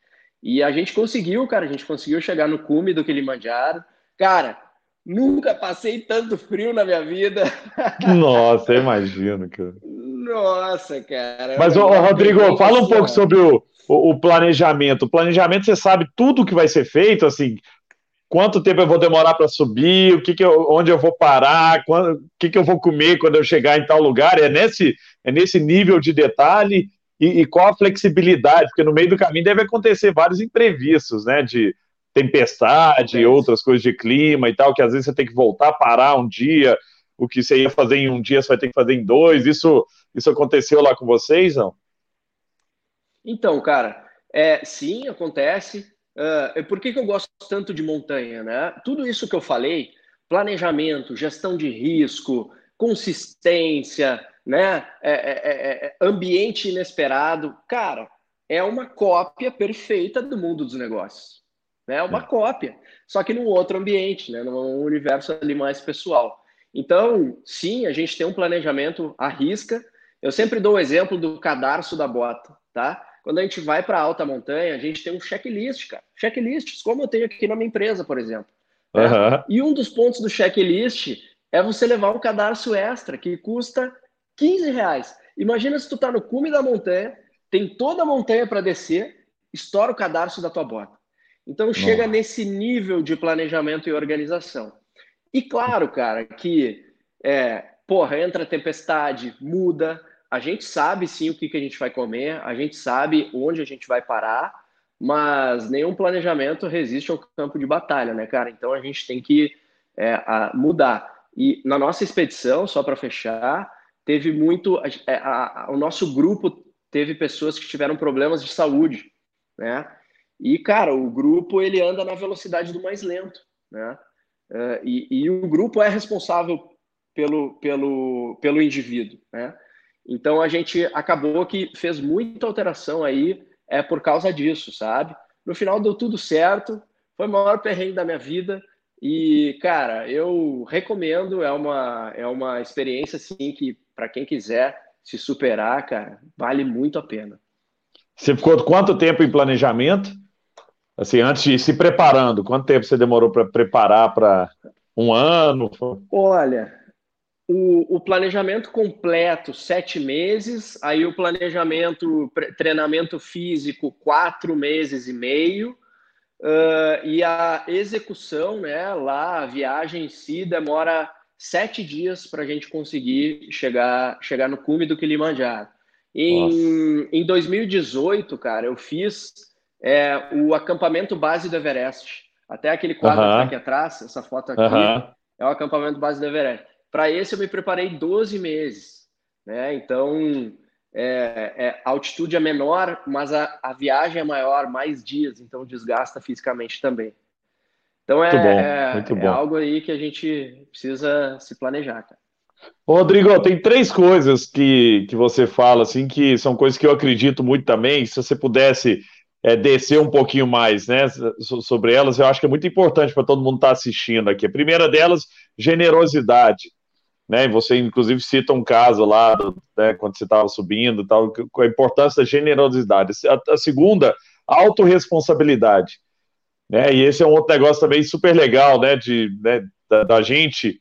E a gente conseguiu, cara, a gente conseguiu chegar no cume do Kilimanjaro. Cara, nunca passei tanto frio na minha vida.
Nossa, eu imagino, cara.
Nossa, cara.
Mas, ô, Rodrigo, fala um pouco sobre o, o, o, planejamento. O planejamento, você sabe tudo que vai ser feito, assim, quanto tempo eu vou demorar para subir, o que, que eu, onde eu vou parar, quando, o que, que eu vou comer quando eu chegar em tal lugar. É nesse, é nesse nível de detalhe e, e, qual a flexibilidade, porque no meio do caminho deve acontecer vários imprevistos, né? De tempestade, é outras coisas de clima e tal, que às vezes você tem que voltar, parar um dia, o que você ia fazer em um dia você vai ter que fazer em dois. Isso, isso aconteceu lá com vocês, não?
Então, cara, é, sim, acontece. Uh, por que, que eu gosto tanto de montanha, né? Tudo isso que eu falei, planejamento, gestão de risco, consistência, né? É é, é, é, ambiente inesperado. Cara, é uma cópia perfeita do mundo dos negócios. Né? É uma é. cópia, só que num outro ambiente, né? num universo ali mais pessoal. Então, sim, a gente tem um planejamento à risca. Eu sempre dou o exemplo do cadarço da bota, tá? Quando a gente vai para alta montanha, a gente tem um checklist, cara. Checklists, como eu tenho aqui na minha empresa, por exemplo. Uhum. E um dos pontos do checklist é você levar um cadarço extra que custa 15 reais. Imagina se tu tá no cume da montanha, tem toda a montanha para descer, estoura o cadarço da tua bota. Então chega nesse nível de planejamento e organização. E claro, cara, que é, porra, entra tempestade, muda. A gente sabe sim o que, que a gente vai comer, a gente sabe onde a gente vai parar, mas nenhum planejamento resiste ao campo de batalha, né, cara? Então a gente tem que é, mudar. E na nossa expedição, só para fechar, teve muito. É, a, a, o nosso grupo teve pessoas que tiveram problemas de saúde, né? E, cara, o grupo ele anda na velocidade do mais lento, né? Uh, e, e, o grupo é responsável pelo, pelo, pelo indivíduo, né? Então a gente acabou que fez muita alteração aí é por causa disso, sabe? No final deu tudo certo, foi o maior perrengue da minha vida, e, cara, eu recomendo, é uma, é uma experiência, assim, que para quem quiser se superar, cara, vale muito a pena.
Você ficou quanto tempo em planejamento? Assim, antes de ir se preparando, quanto tempo você demorou para preparar para um ano?
Olha, o, o, planejamento completo, sete meses, aí o planejamento, treinamento físico, quatro meses e meio, Uh, e a execução, né, lá, a viagem em si, demora sete dias para a gente conseguir chegar, chegar no cume do Kilimanjaro. Em, em 2018, cara, eu fiz é, o acampamento base do Everest. Até aquele quadro uh -huh. que tá aqui atrás, essa foto aqui, uh -huh. é o acampamento base do Everest. Para esse eu me preparei 12 meses. Né? Então, é, é, a altitude é menor, mas a, a, viagem é maior, mais dias, então desgasta fisicamente também. Então é, muito bom, muito é, é algo aí que a gente precisa se planejar, cara.
Rodrigo, tem três coisas que, que você fala, assim, que são coisas que eu acredito muito também. Se você pudesse é, descer um pouquinho mais né, sobre elas, eu acho que é muito importante para todo mundo estar tá assistindo aqui. A primeira delas, generosidade né? Você inclusive cita um caso lá, né, quando você estava subindo, tal, com a importância da generosidade. A, a segunda, autorresponsabilidade, né? E esse é um outro negócio também super legal, né? De né, da, da, gente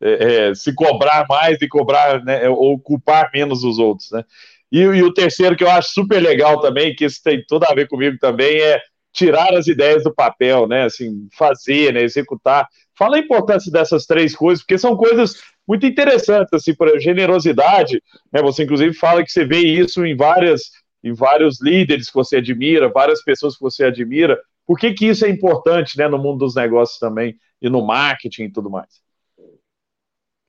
é, é, se cobrar mais e cobrar, né, ou culpar menos os outros, né? E, e o terceiro que eu acho super legal também, que isso tem tudo a ver comigo também, é tirar as ideias do papel, né? Assim, fazer, né? Executar. Fala a importância dessas três coisas, porque são coisas muito interessantes, assim, por generosidade, né? Você inclusive fala que você vê isso em várias, em vários líderes que você admira, várias pessoas que você admira. Por que, que isso é importante né, no mundo dos negócios também e no marketing e tudo mais?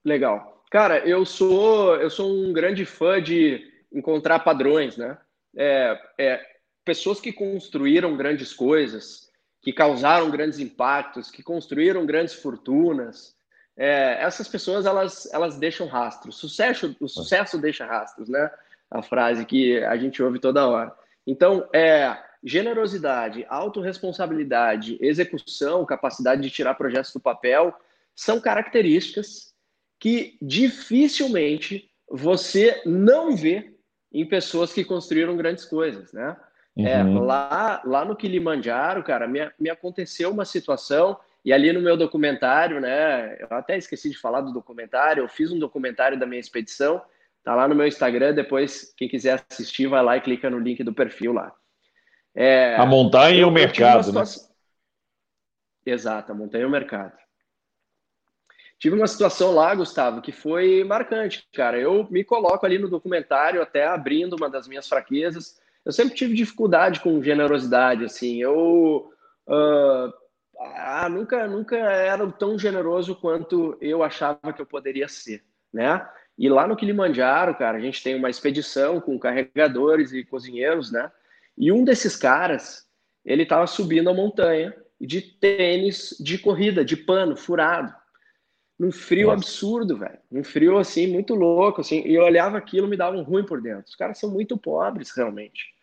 Legal. Cara, eu sou eu sou um grande fã de encontrar padrões, né? É, é, pessoas que construíram grandes coisas, que causaram grandes impactos, que construíram grandes fortunas, é, essas pessoas elas, elas deixam rastros. Sucesso, o sucesso deixa rastros, né? A frase que a gente ouve toda hora. Então, é generosidade, autorresponsabilidade, execução, capacidade de tirar projetos do papel são características que dificilmente você não vê em pessoas que construíram grandes coisas, né? É, uhum. É, lá, lá no Kilimanjaro, cara, me, me aconteceu uma situação e ali no meu documentário, né? Eu até esqueci de falar do documentário. Eu fiz um documentário da minha expedição. Tá lá no meu Instagram. Depois, quem quiser assistir, vai lá e clica no link do perfil lá.
É, a montanha e o mercado, né?
Exato, a montanha e o mercado. Tive uma situação lá, Gustavo, que foi marcante, cara. Eu me coloco ali no documentário, até abrindo uma das minhas fraquezas. Eu sempre tive dificuldade com generosidade, assim. Eu uh, ah, nunca, nunca era tão generoso quanto eu achava que eu poderia ser, né? E lá no Kilimanjaro, cara, a gente tem uma expedição com carregadores e cozinheiros, né? E um desses caras, ele estava subindo a montanha de tênis de corrida, de pano, furado. Num frio Nossa. absurdo, velho. Um frio, assim, muito louco, assim. E eu olhava aquilo, me dava um ruim por dentro. Os caras são muito pobres, realmente.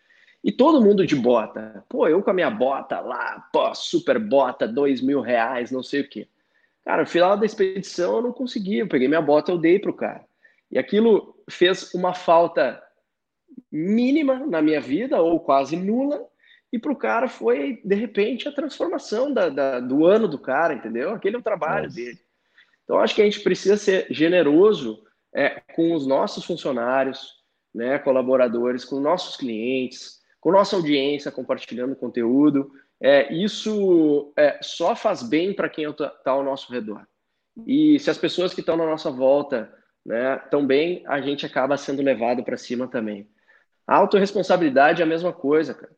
E todo mundo de bota. Pô, eu com a minha bota lá, pô, super bota, dois mil reais, não sei o quê. Cara, no final da expedição eu não consegui. Eu peguei minha bota, eu dei pro cara. E aquilo fez uma falta mínima na minha vida, ou quase nula, e pro cara foi, de repente, a transformação da, da do ano do cara, entendeu? Aquele é o trabalho Nossa. dele. Então, acho que a gente precisa ser generoso é, com os nossos funcionários, né, colaboradores, com nossos clientes, com nossa audiência, compartilhando conteúdo. É, isso é, só faz bem para quem está ao nosso redor. E se as pessoas que estão na nossa volta né, estão bem, a gente acaba sendo levado para cima também. A autorresponsabilidade é a mesma coisa, cara.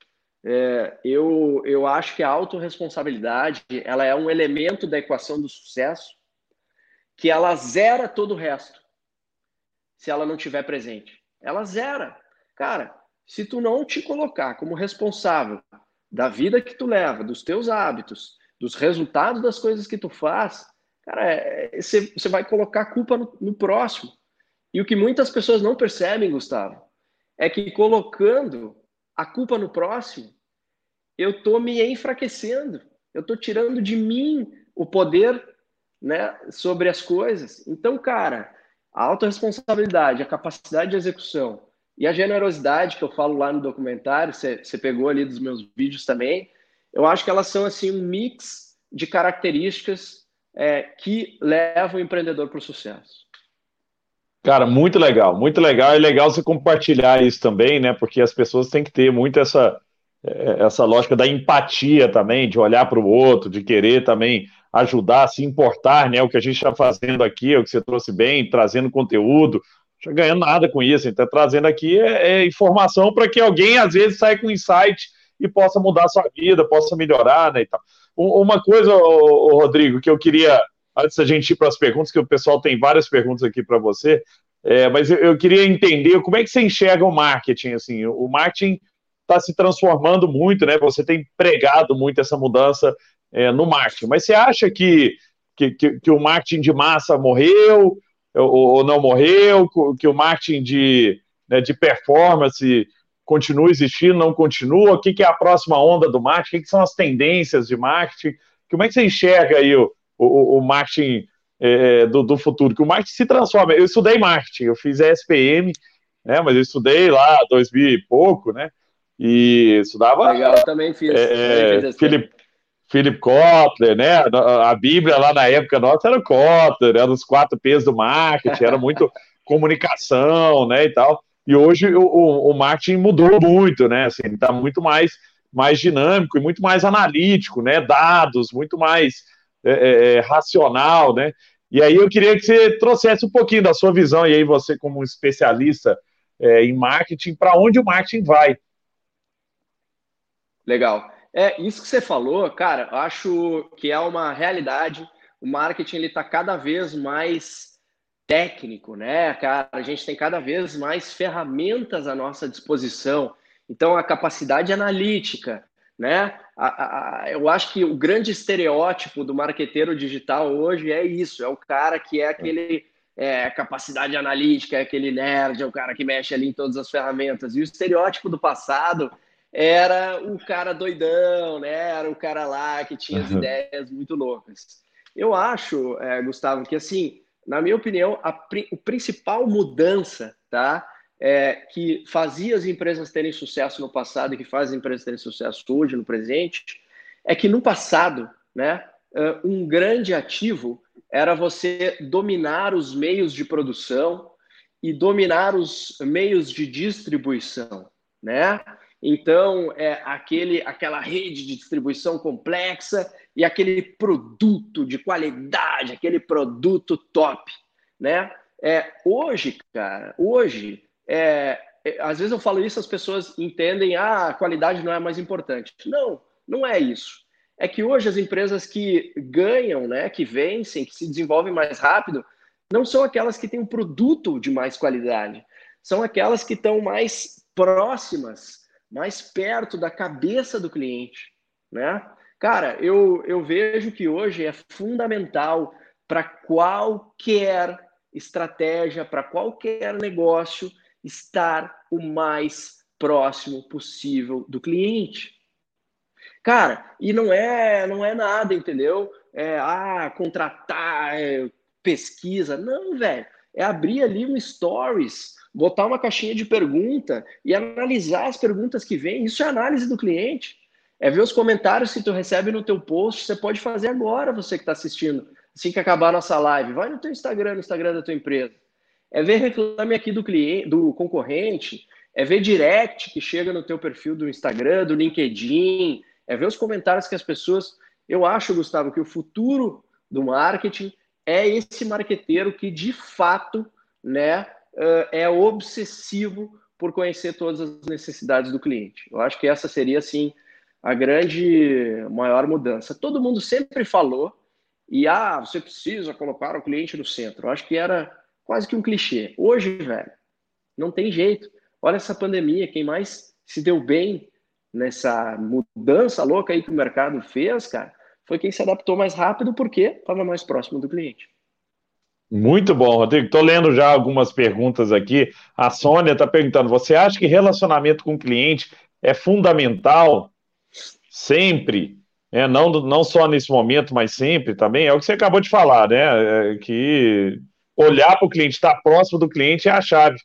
É, eu, eu acho que a autorresponsabilidade ela é um elemento da equação do sucesso que ela zera todo o resto se ela não tiver presente. Ela zera. Cara, se tu não te colocar como responsável da vida que tu leva, dos teus hábitos, dos resultados das coisas que tu faz, cara, é, você é, vai colocar a culpa no, no próximo. E o que muitas pessoas não percebem, Gustavo, é que colocando a culpa no próximo, eu tô me enfraquecendo, eu tô tirando de mim o poder, né, sobre as coisas. Então, cara, a autorresponsabilidade, a capacidade de execução, e a generosidade que eu falo lá no documentário, você, pegou ali dos meus vídeos também, eu acho que elas são assim um mix de características é, que levam o empreendedor para o sucesso.
Cara, muito legal, muito legal. É legal você compartilhar isso também, né? Porque as pessoas têm que ter muito essa, é, essa lógica da empatia também, de olhar para o outro, de querer também ajudar, se importar, né? O que a gente está fazendo aqui, o que você trouxe bem, trazendo conteúdo, ganhando nada com isso. Então, trazendo aqui é, é informação para que alguém, às vezes, saia com insight e possa mudar sua vida, possa melhorar, né, e tal. Uma coisa, Rodrigo, que eu queria, antes da gente ir para as perguntas, que o pessoal tem várias perguntas aqui para você, é, mas eu, eu, queria entender como é que você enxerga o marketing, assim, o marketing está se transformando muito, né, você tem pregado muito essa mudança é, no marketing, mas você acha que, que, que, que o marketing de massa morreu, ou, ou não morreu, que o marketing de, né, de performance continua existindo, não continua? O que, que é a próxima onda do marketing? O que, que, são as tendências de marketing? Como é que você enxerga aí o, o, o marketing é, do, do, futuro? Que o marketing se transforma. Eu estudei marketing, eu fiz SPM, né, mas eu estudei lá 2000 e pouco, né? E estudava.
Legal, também fiz. É,
também fiz Philip Kotler, né? A Bíblia lá na época nossa era Kotler, era os quatro P's do marketing, era muito comunicação, né, e tal. E hoje o, o, marketing mudou muito, né? Assim, está muito mais, mais dinâmico e muito mais analítico, né? Dados, muito mais é, é, é, racional, né? E aí eu queria que você trouxesse um pouquinho da sua visão, e aí você, como especialista é, em marketing, para onde o marketing vai.
Legal. É, isso que você falou, cara, acho que é uma realidade. O marketing ele está cada vez mais técnico, né, cara? A gente tem cada vez mais ferramentas à nossa disposição. Então, a capacidade analítica, né? A, a, eu acho que o grande estereótipo do marqueteiro digital hoje é isso: é o cara que é aquele é, capacidade analítica, é aquele nerd, é o cara que mexe ali em todas as ferramentas. E o estereótipo do passado era o cara doidão, né? Era o cara lá que tinha as uhum. ideias muito loucas. Eu acho, é, Gustavo, que assim, na minha opinião, a, a principal mudança, tá? É, que fazia as empresas terem sucesso no passado e que faz as empresas terem sucesso hoje, no presente, é que no passado, né, um grande ativo era você dominar os meios de produção e dominar os meios de distribuição, né? Então, é aquele, aquela rede de distribuição complexa e aquele produto de qualidade, aquele produto top, né? É, hoje, cara, hoje, é, é, às vezes eu falo isso, as pessoas entendem, ah, a qualidade não é mais importante. Não, não é isso. É que hoje as empresas que ganham, né, que vencem, que se desenvolvem mais rápido, não são aquelas que têm um produto de mais qualidade, são aquelas que estão mais próximas mais perto da cabeça do cliente, né? Cara, eu, eu vejo que hoje é fundamental para qualquer estratégia, para qualquer negócio, estar o mais próximo possível do cliente. Cara, e não é, não é nada, entendeu? É, ah, contratar, é, pesquisa. Não, velho. É abrir ali um stories, botar uma caixinha de pergunta e analisar as perguntas que vêm. Isso é análise do cliente. É ver os comentários que tu recebe no teu post. Você pode fazer agora, você que está assistindo, assim que acabar a nossa live. Vai no teu Instagram, no Instagram da tua empresa. É ver reclame aqui do cliente, do concorrente. É ver direct que chega no teu perfil do Instagram, do LinkedIn. É ver os comentários que as pessoas. Eu acho, Gustavo, que o futuro do marketing é esse marqueteiro que de fato, né, uh, é obsessivo por conhecer todas as necessidades do cliente. Eu acho que essa seria, assim, a grande maior mudança. Todo mundo sempre falou, e ah, você precisa colocar o cliente no centro. Eu acho que era quase que um clichê. Hoje, velho, não tem jeito. Olha essa pandemia, quem mais se deu bem nessa mudança louca aí que o mercado fez, cara, foi quem se adaptou mais rápido porque estava mais próximo do cliente.
Muito bom, Rodrigo. Estou lendo já algumas perguntas aqui. A Sônia está perguntando: você acha que relacionamento com o cliente é fundamental sempre? É, não, não só nesse momento, mas sempre também. É o que você acabou de falar, né? É que olhar para o cliente, estar próximo do cliente é a chave,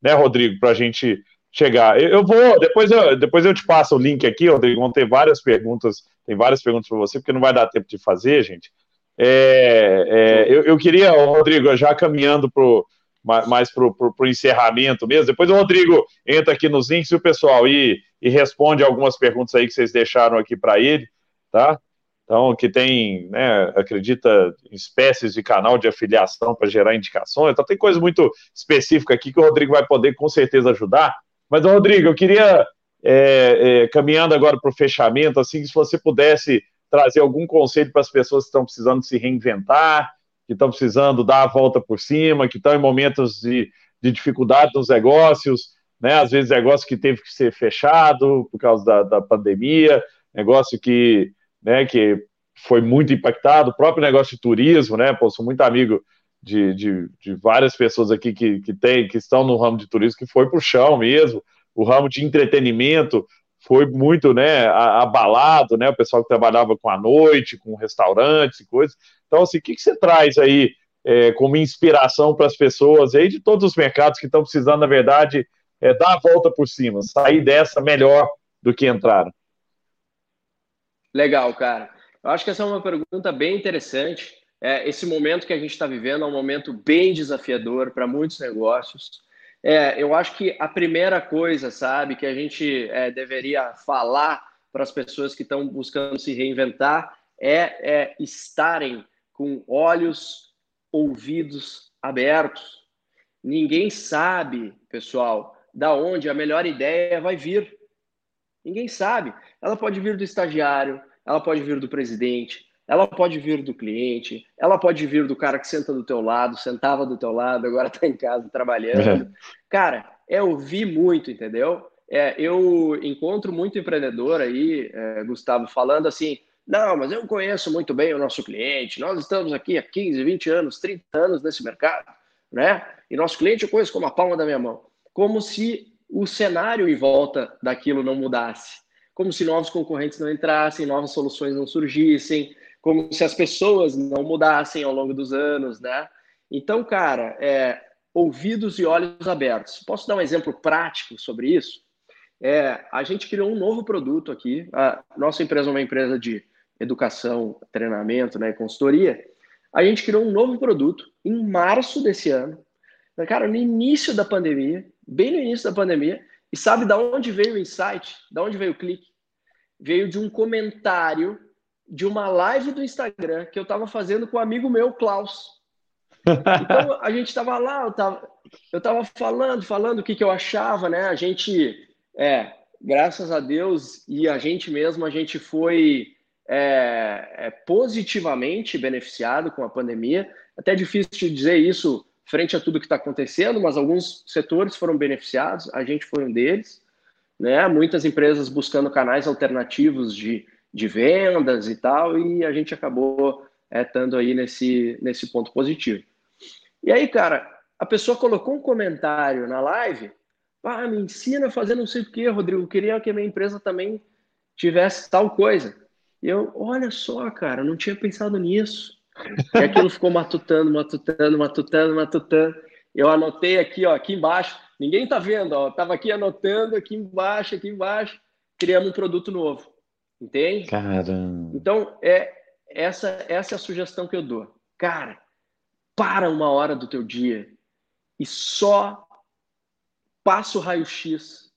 né, Rodrigo, para a gente chegar. Eu, eu, vou, depois eu, depois eu te passo o link aqui, Rodrigo. Vão ter várias perguntas, tem várias perguntas para você, porque não vai dar tempo de fazer, gente. É, é, eu, eu, queria, Rodrigo, já caminhando pro, mais para o encerramento mesmo. Depois o Rodrigo entra aqui nos links e o pessoal e, e responde algumas perguntas aí que vocês deixaram aqui para ele, tá? Então, que tem, né, acredita espécies de canal de afiliação para gerar indicações. Então, tem coisa muito específica aqui que o Rodrigo vai poder com certeza ajudar. Mas, Rodrigo, eu queria, é, é, caminhando agora para o fechamento, assim, se você pudesse trazer algum conselho para as pessoas que estão precisando se reinventar, que estão precisando dar a volta por cima, que estão em momentos de, de dificuldade nos negócios, né? Às vezes negócio que teve que ser fechado por causa da, da pandemia, negócio que, né, que foi muito impactado, o próprio negócio de turismo, né? Pô, sou muito amigo de, de, de várias pessoas aqui que, que, tem, que estão no ramo de turismo, que foi para o chão mesmo, o ramo de entretenimento, foi muito né, abalado, né? O pessoal que trabalhava com a noite, com restaurantes e coisas. Então, assim, o que, que você traz aí é, como inspiração para as pessoas aí de todos os mercados que estão precisando, na verdade, é, dar a volta por cima, sair dessa melhor do que entraram?
Legal, cara. Eu acho que essa é uma pergunta bem interessante. É, esse momento que a gente está vivendo é um momento bem desafiador para muitos negócios. É, eu acho que a primeira coisa, sabe, que a gente é, deveria falar para as pessoas que estão buscando se reinventar é, é estarem com olhos, ouvidos abertos. Ninguém sabe, pessoal, da onde a melhor ideia vai vir. Ninguém sabe. Ela pode vir do estagiário, ela pode vir do presidente, ela pode vir do cliente, ela pode vir do cara que senta do teu lado, sentava do teu lado, agora está em casa trabalhando. É. Cara, é ouvir muito, entendeu? É, eu encontro muito empreendedor aí, é, Gustavo, falando assim: não, mas eu conheço muito bem o nosso cliente, nós estamos aqui há 15, 20 anos, 30 anos nesse mercado, né? E nosso cliente eu conheço como a palma da minha mão. Como se o cenário em volta daquilo não mudasse, como se novos concorrentes não entrassem, novas soluções não surgissem, como se as pessoas não mudassem ao longo dos anos, né? Então, cara, é, ouvidos e olhos abertos. Posso dar um exemplo prático sobre isso? É, a gente criou um novo produto aqui. A nossa empresa é uma empresa de educação, treinamento, né, consultoria. A gente criou um novo produto em março desse ano. Cara, no início da pandemia, bem no início da pandemia. E sabe da onde veio o insight? Da onde veio o clique? Veio de um comentário de uma live do Instagram que eu estava fazendo com um amigo meu, Klaus. Então a gente estava lá, eu estava eu tava falando, falando o que, que eu achava, né? A gente, é, graças a Deus e a gente mesmo, a gente foi é, é, positivamente beneficiado com a pandemia. Até difícil dizer isso frente a tudo que está acontecendo, mas alguns setores foram beneficiados, a gente foi um deles, né? Muitas empresas buscando canais alternativos de, de vendas e tal, e a gente acabou é, estando aí nesse, nesse ponto positivo. E aí, cara, a pessoa colocou um comentário na live, ah, me ensina a fazer não sei o que, Rodrigo, queria que a minha empresa também tivesse tal coisa. E eu, olha só, cara, não tinha pensado nisso. E aquilo ficou matutando, matutando, matutando, matutando. Eu anotei aqui, ó, aqui embaixo. Ninguém tá vendo, ó. tava aqui anotando aqui embaixo, aqui embaixo, criando um produto novo. Entende?
Caramba.
Então, é essa essa é a sugestão que eu dou. Cara, para uma hora do teu dia e só passa o raio-x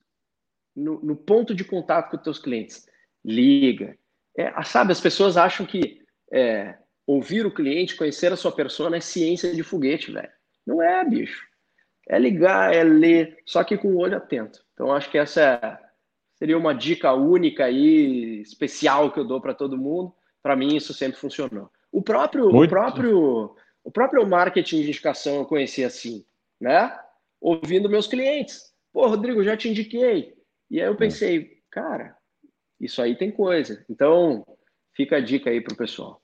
no, no, ponto de contato com os teus clientes. Liga. É, sabe, as pessoas acham que é, ouvir o cliente, conhecer a sua persona é ciência de foguete, velho. Não é, bicho. É ligar, é ler, só que com o olho atento. Então, acho que essa seria uma dica única e especial que eu dou para todo mundo. Para mim, isso sempre funcionou. O próprio, o próprio, o próprio marketing de indicação eu conheci assim, né? Ouvindo meus clientes. Pô, Rodrigo, já te indiquei. E aí eu pensei, cara, isso aí tem coisa. Então, fica a dica aí pro pessoal.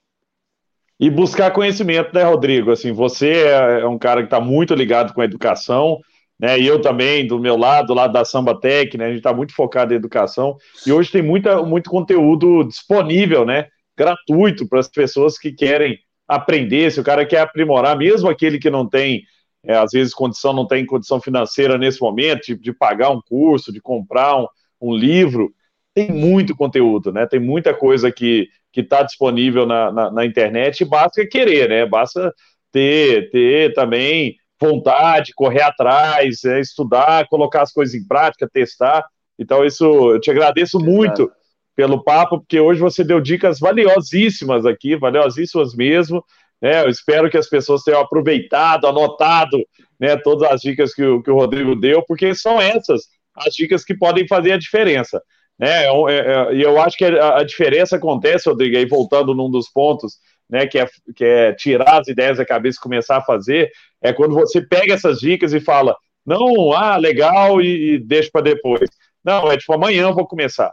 E buscar conhecimento, né, Rodrigo? Assim, você é, é um cara que está muito ligado com a educação, né? E eu também, do meu lado, do lado da Samba Tech, né? A gente está muito focado em educação. E hoje tem muita, muito conteúdo disponível, né? Gratuito para as pessoas que querem aprender. Se o cara quer aprimorar, mesmo aquele que não tem, é, às vezes, condição, não tem condição financeira nesse momento, de, de pagar um curso, de comprar um, um livro, tem muito conteúdo, né? Tem muita coisa que que está disponível na, na, na, internet, basta querer, né? Basta ter, ter também vontade, correr atrás, é, estudar, colocar as coisas em prática, testar. Então, isso eu te agradeço muito pelo papo, porque hoje você deu dicas valiosíssimas aqui, valiosíssimas mesmo. Né? Eu espero que as pessoas tenham aproveitado, anotado né, todas as dicas que o, que o Rodrigo deu, porque são essas as dicas que podem fazer a diferença. Né? É, é, e eu acho que a, a, diferença acontece, Rodrigo, aí voltando num dos pontos, né, que é, que é tirar as ideias da cabeça e começar a fazer, é quando você pega essas dicas e fala, não, ah, legal, e, e deixa para depois. Não, é tipo, amanhã eu vou começar.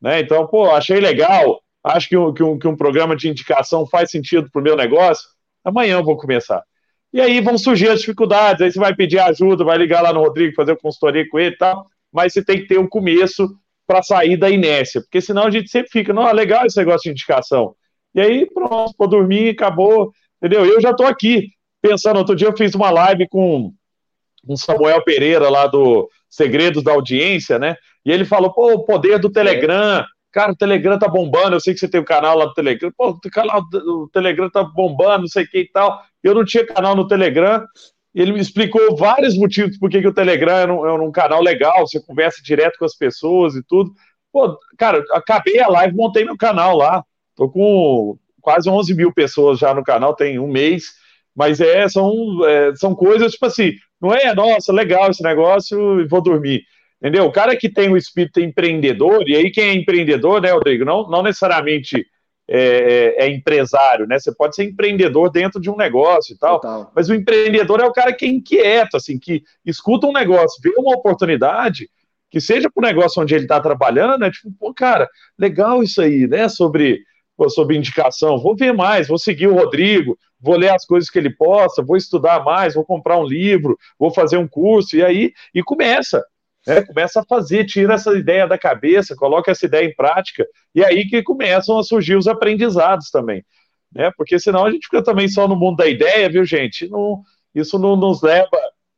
Né? Então, pô, achei legal, acho que um, que um, que um programa de indicação faz sentido para o meu negócio, amanhã eu vou começar. E aí vão surgir as dificuldades, aí você vai pedir ajuda, vai ligar lá no Rodrigo, fazer consultoria com ele e tal, mas você tem que ter um começo para sair da inércia, porque senão a gente sempre fica, não, é legal esse negócio de indicação. E aí, pronto, vou dormir, acabou, entendeu? Eu já estou aqui pensando, outro dia eu fiz uma live com um Samuel Pereira lá do Segredos da Audiência, né? E ele falou, pô, o poder do Telegram, cara, o Telegram tá bombando, eu sei que você tem um canal lá do Telegram, pô, o canal do Telegram tá bombando, não sei o que e tal. Eu não tinha canal no Telegram, ele me explicou vários motivos por que o Telegram é um, é um, canal legal, você conversa direto com as pessoas e tudo. Pô, cara, acabei a live, montei meu canal lá. Tô com quase 11 mil pessoas já no canal, tem um mês. Mas é, são, é, são coisas, tipo assim, não é, nossa, legal esse negócio e vou dormir. Entendeu? O cara que tem o espírito empreendedor, e aí quem é empreendedor, né, Rodrigo, não, não necessariamente é, é, é, empresário, né? Você pode ser empreendedor dentro de um negócio e tal, Total. mas o empreendedor é o cara que é inquieto, assim, que escuta um negócio, vê uma oportunidade, que seja para o negócio onde ele está trabalhando, é tipo, pô, cara, legal isso aí, né? Sobre, sobre indicação, vou ver mais, vou seguir o Rodrigo, vou ler as coisas que ele posta, vou estudar mais, vou comprar um livro, vou fazer um curso, e aí, e começa. Né, começa a fazer, tira essa ideia da cabeça, coloca essa ideia em prática, e aí que começam a surgir os aprendizados também. Né? Porque senão a gente fica também só no mundo da ideia, viu, gente? Não, isso não nos leva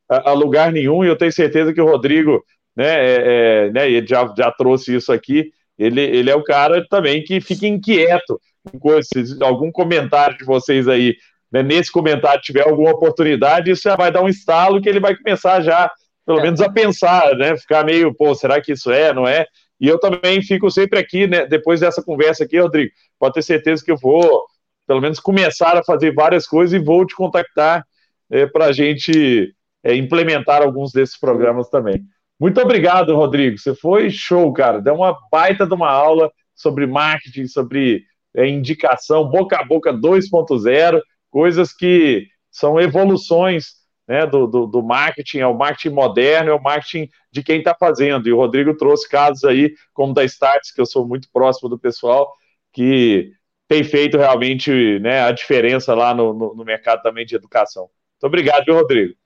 a, a, lugar nenhum, e eu tenho certeza que o Rodrigo, né, é, é, né ele já, já trouxe isso aqui, ele, ele é o cara também que fica inquieto com. Se algum comentário de vocês aí, né, nesse comentário tiver alguma oportunidade, isso já vai dar um estalo que ele vai começar já pelo é. menos a pensar, né? Ficar meio, pô, será que isso é, não é? E eu também fico sempre aqui, né? Depois dessa conversa aqui, Rodrigo, pode ter certeza que eu vou, pelo menos, começar a fazer várias coisas e vou te contactar é, para a gente é, implementar alguns desses programas também. Muito obrigado, Rodrigo. Você foi show, cara. Deu uma baita de uma aula sobre marketing, sobre é, indicação, boca a boca 2.0, coisas que são evoluções né, do, do, do, marketing, é o marketing moderno, é o marketing de quem está fazendo. E o Rodrigo trouxe casos aí, como da Starts, que eu sou muito próximo do pessoal, que tem feito realmente né, a diferença lá no, no, no mercado também de educação. Muito obrigado, viu, Rodrigo?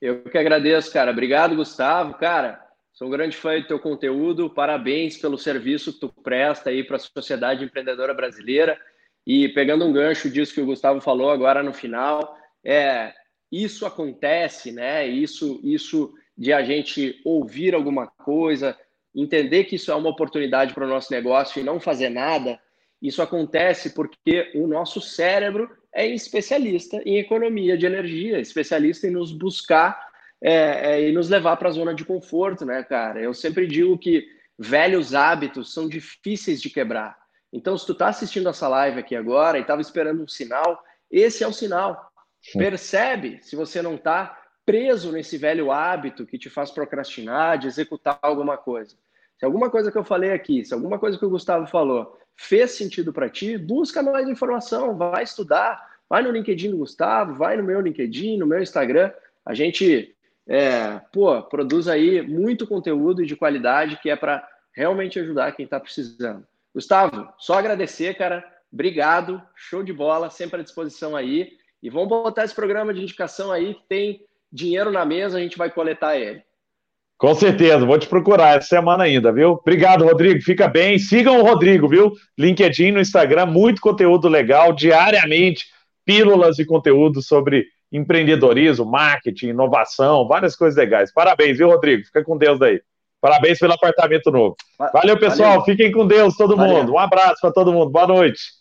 Eu que agradeço, cara. Obrigado, Gustavo. Cara, sou um grande fã do teu conteúdo. Parabéns pelo serviço que tu presta aí para a sociedade empreendedora brasileira. E pegando um gancho disso que o Gustavo falou agora no final, é, isso acontece, né? Isso, isso de a gente ouvir alguma coisa, entender que isso é uma oportunidade para o nosso negócio e não fazer nada, isso acontece porque o nosso cérebro é especialista em economia de energia, especialista em nos buscar é, é, e nos levar para a zona de conforto, né, cara? Eu sempre digo que velhos hábitos são difíceis de quebrar. Então, se tu está assistindo essa live aqui agora e estava esperando um sinal, esse é o sinal. Percebe se você não está preso nesse velho hábito que te faz procrastinar, de executar alguma coisa. Se alguma coisa que eu falei aqui, se alguma coisa que o Gustavo falou fez sentido para ti, busca mais informação, vai estudar, vai no LinkedIn do Gustavo, vai no meu LinkedIn, no meu Instagram. A gente, é, pô, produz aí muito conteúdo de qualidade que é para realmente ajudar quem está precisando. Gustavo, só agradecer, cara. Obrigado, show de bola, sempre à disposição aí. E vamos botar esse programa de indicação aí, que tem dinheiro na mesa, a gente vai coletar ele.
Com certeza, vou te procurar essa semana ainda, viu? Obrigado, Rodrigo. Fica bem. Sigam o Rodrigo, viu? LinkedIn no Instagram, muito conteúdo legal, diariamente, pílulas de conteúdo sobre empreendedorismo, marketing, inovação, várias coisas legais. Parabéns, viu, Rodrigo? Fica com Deus daí. Parabéns pelo apartamento novo. Valeu, pessoal. Valeu. Fiquem com Deus, todo Valeu. mundo. Um abraço para todo mundo. Boa noite.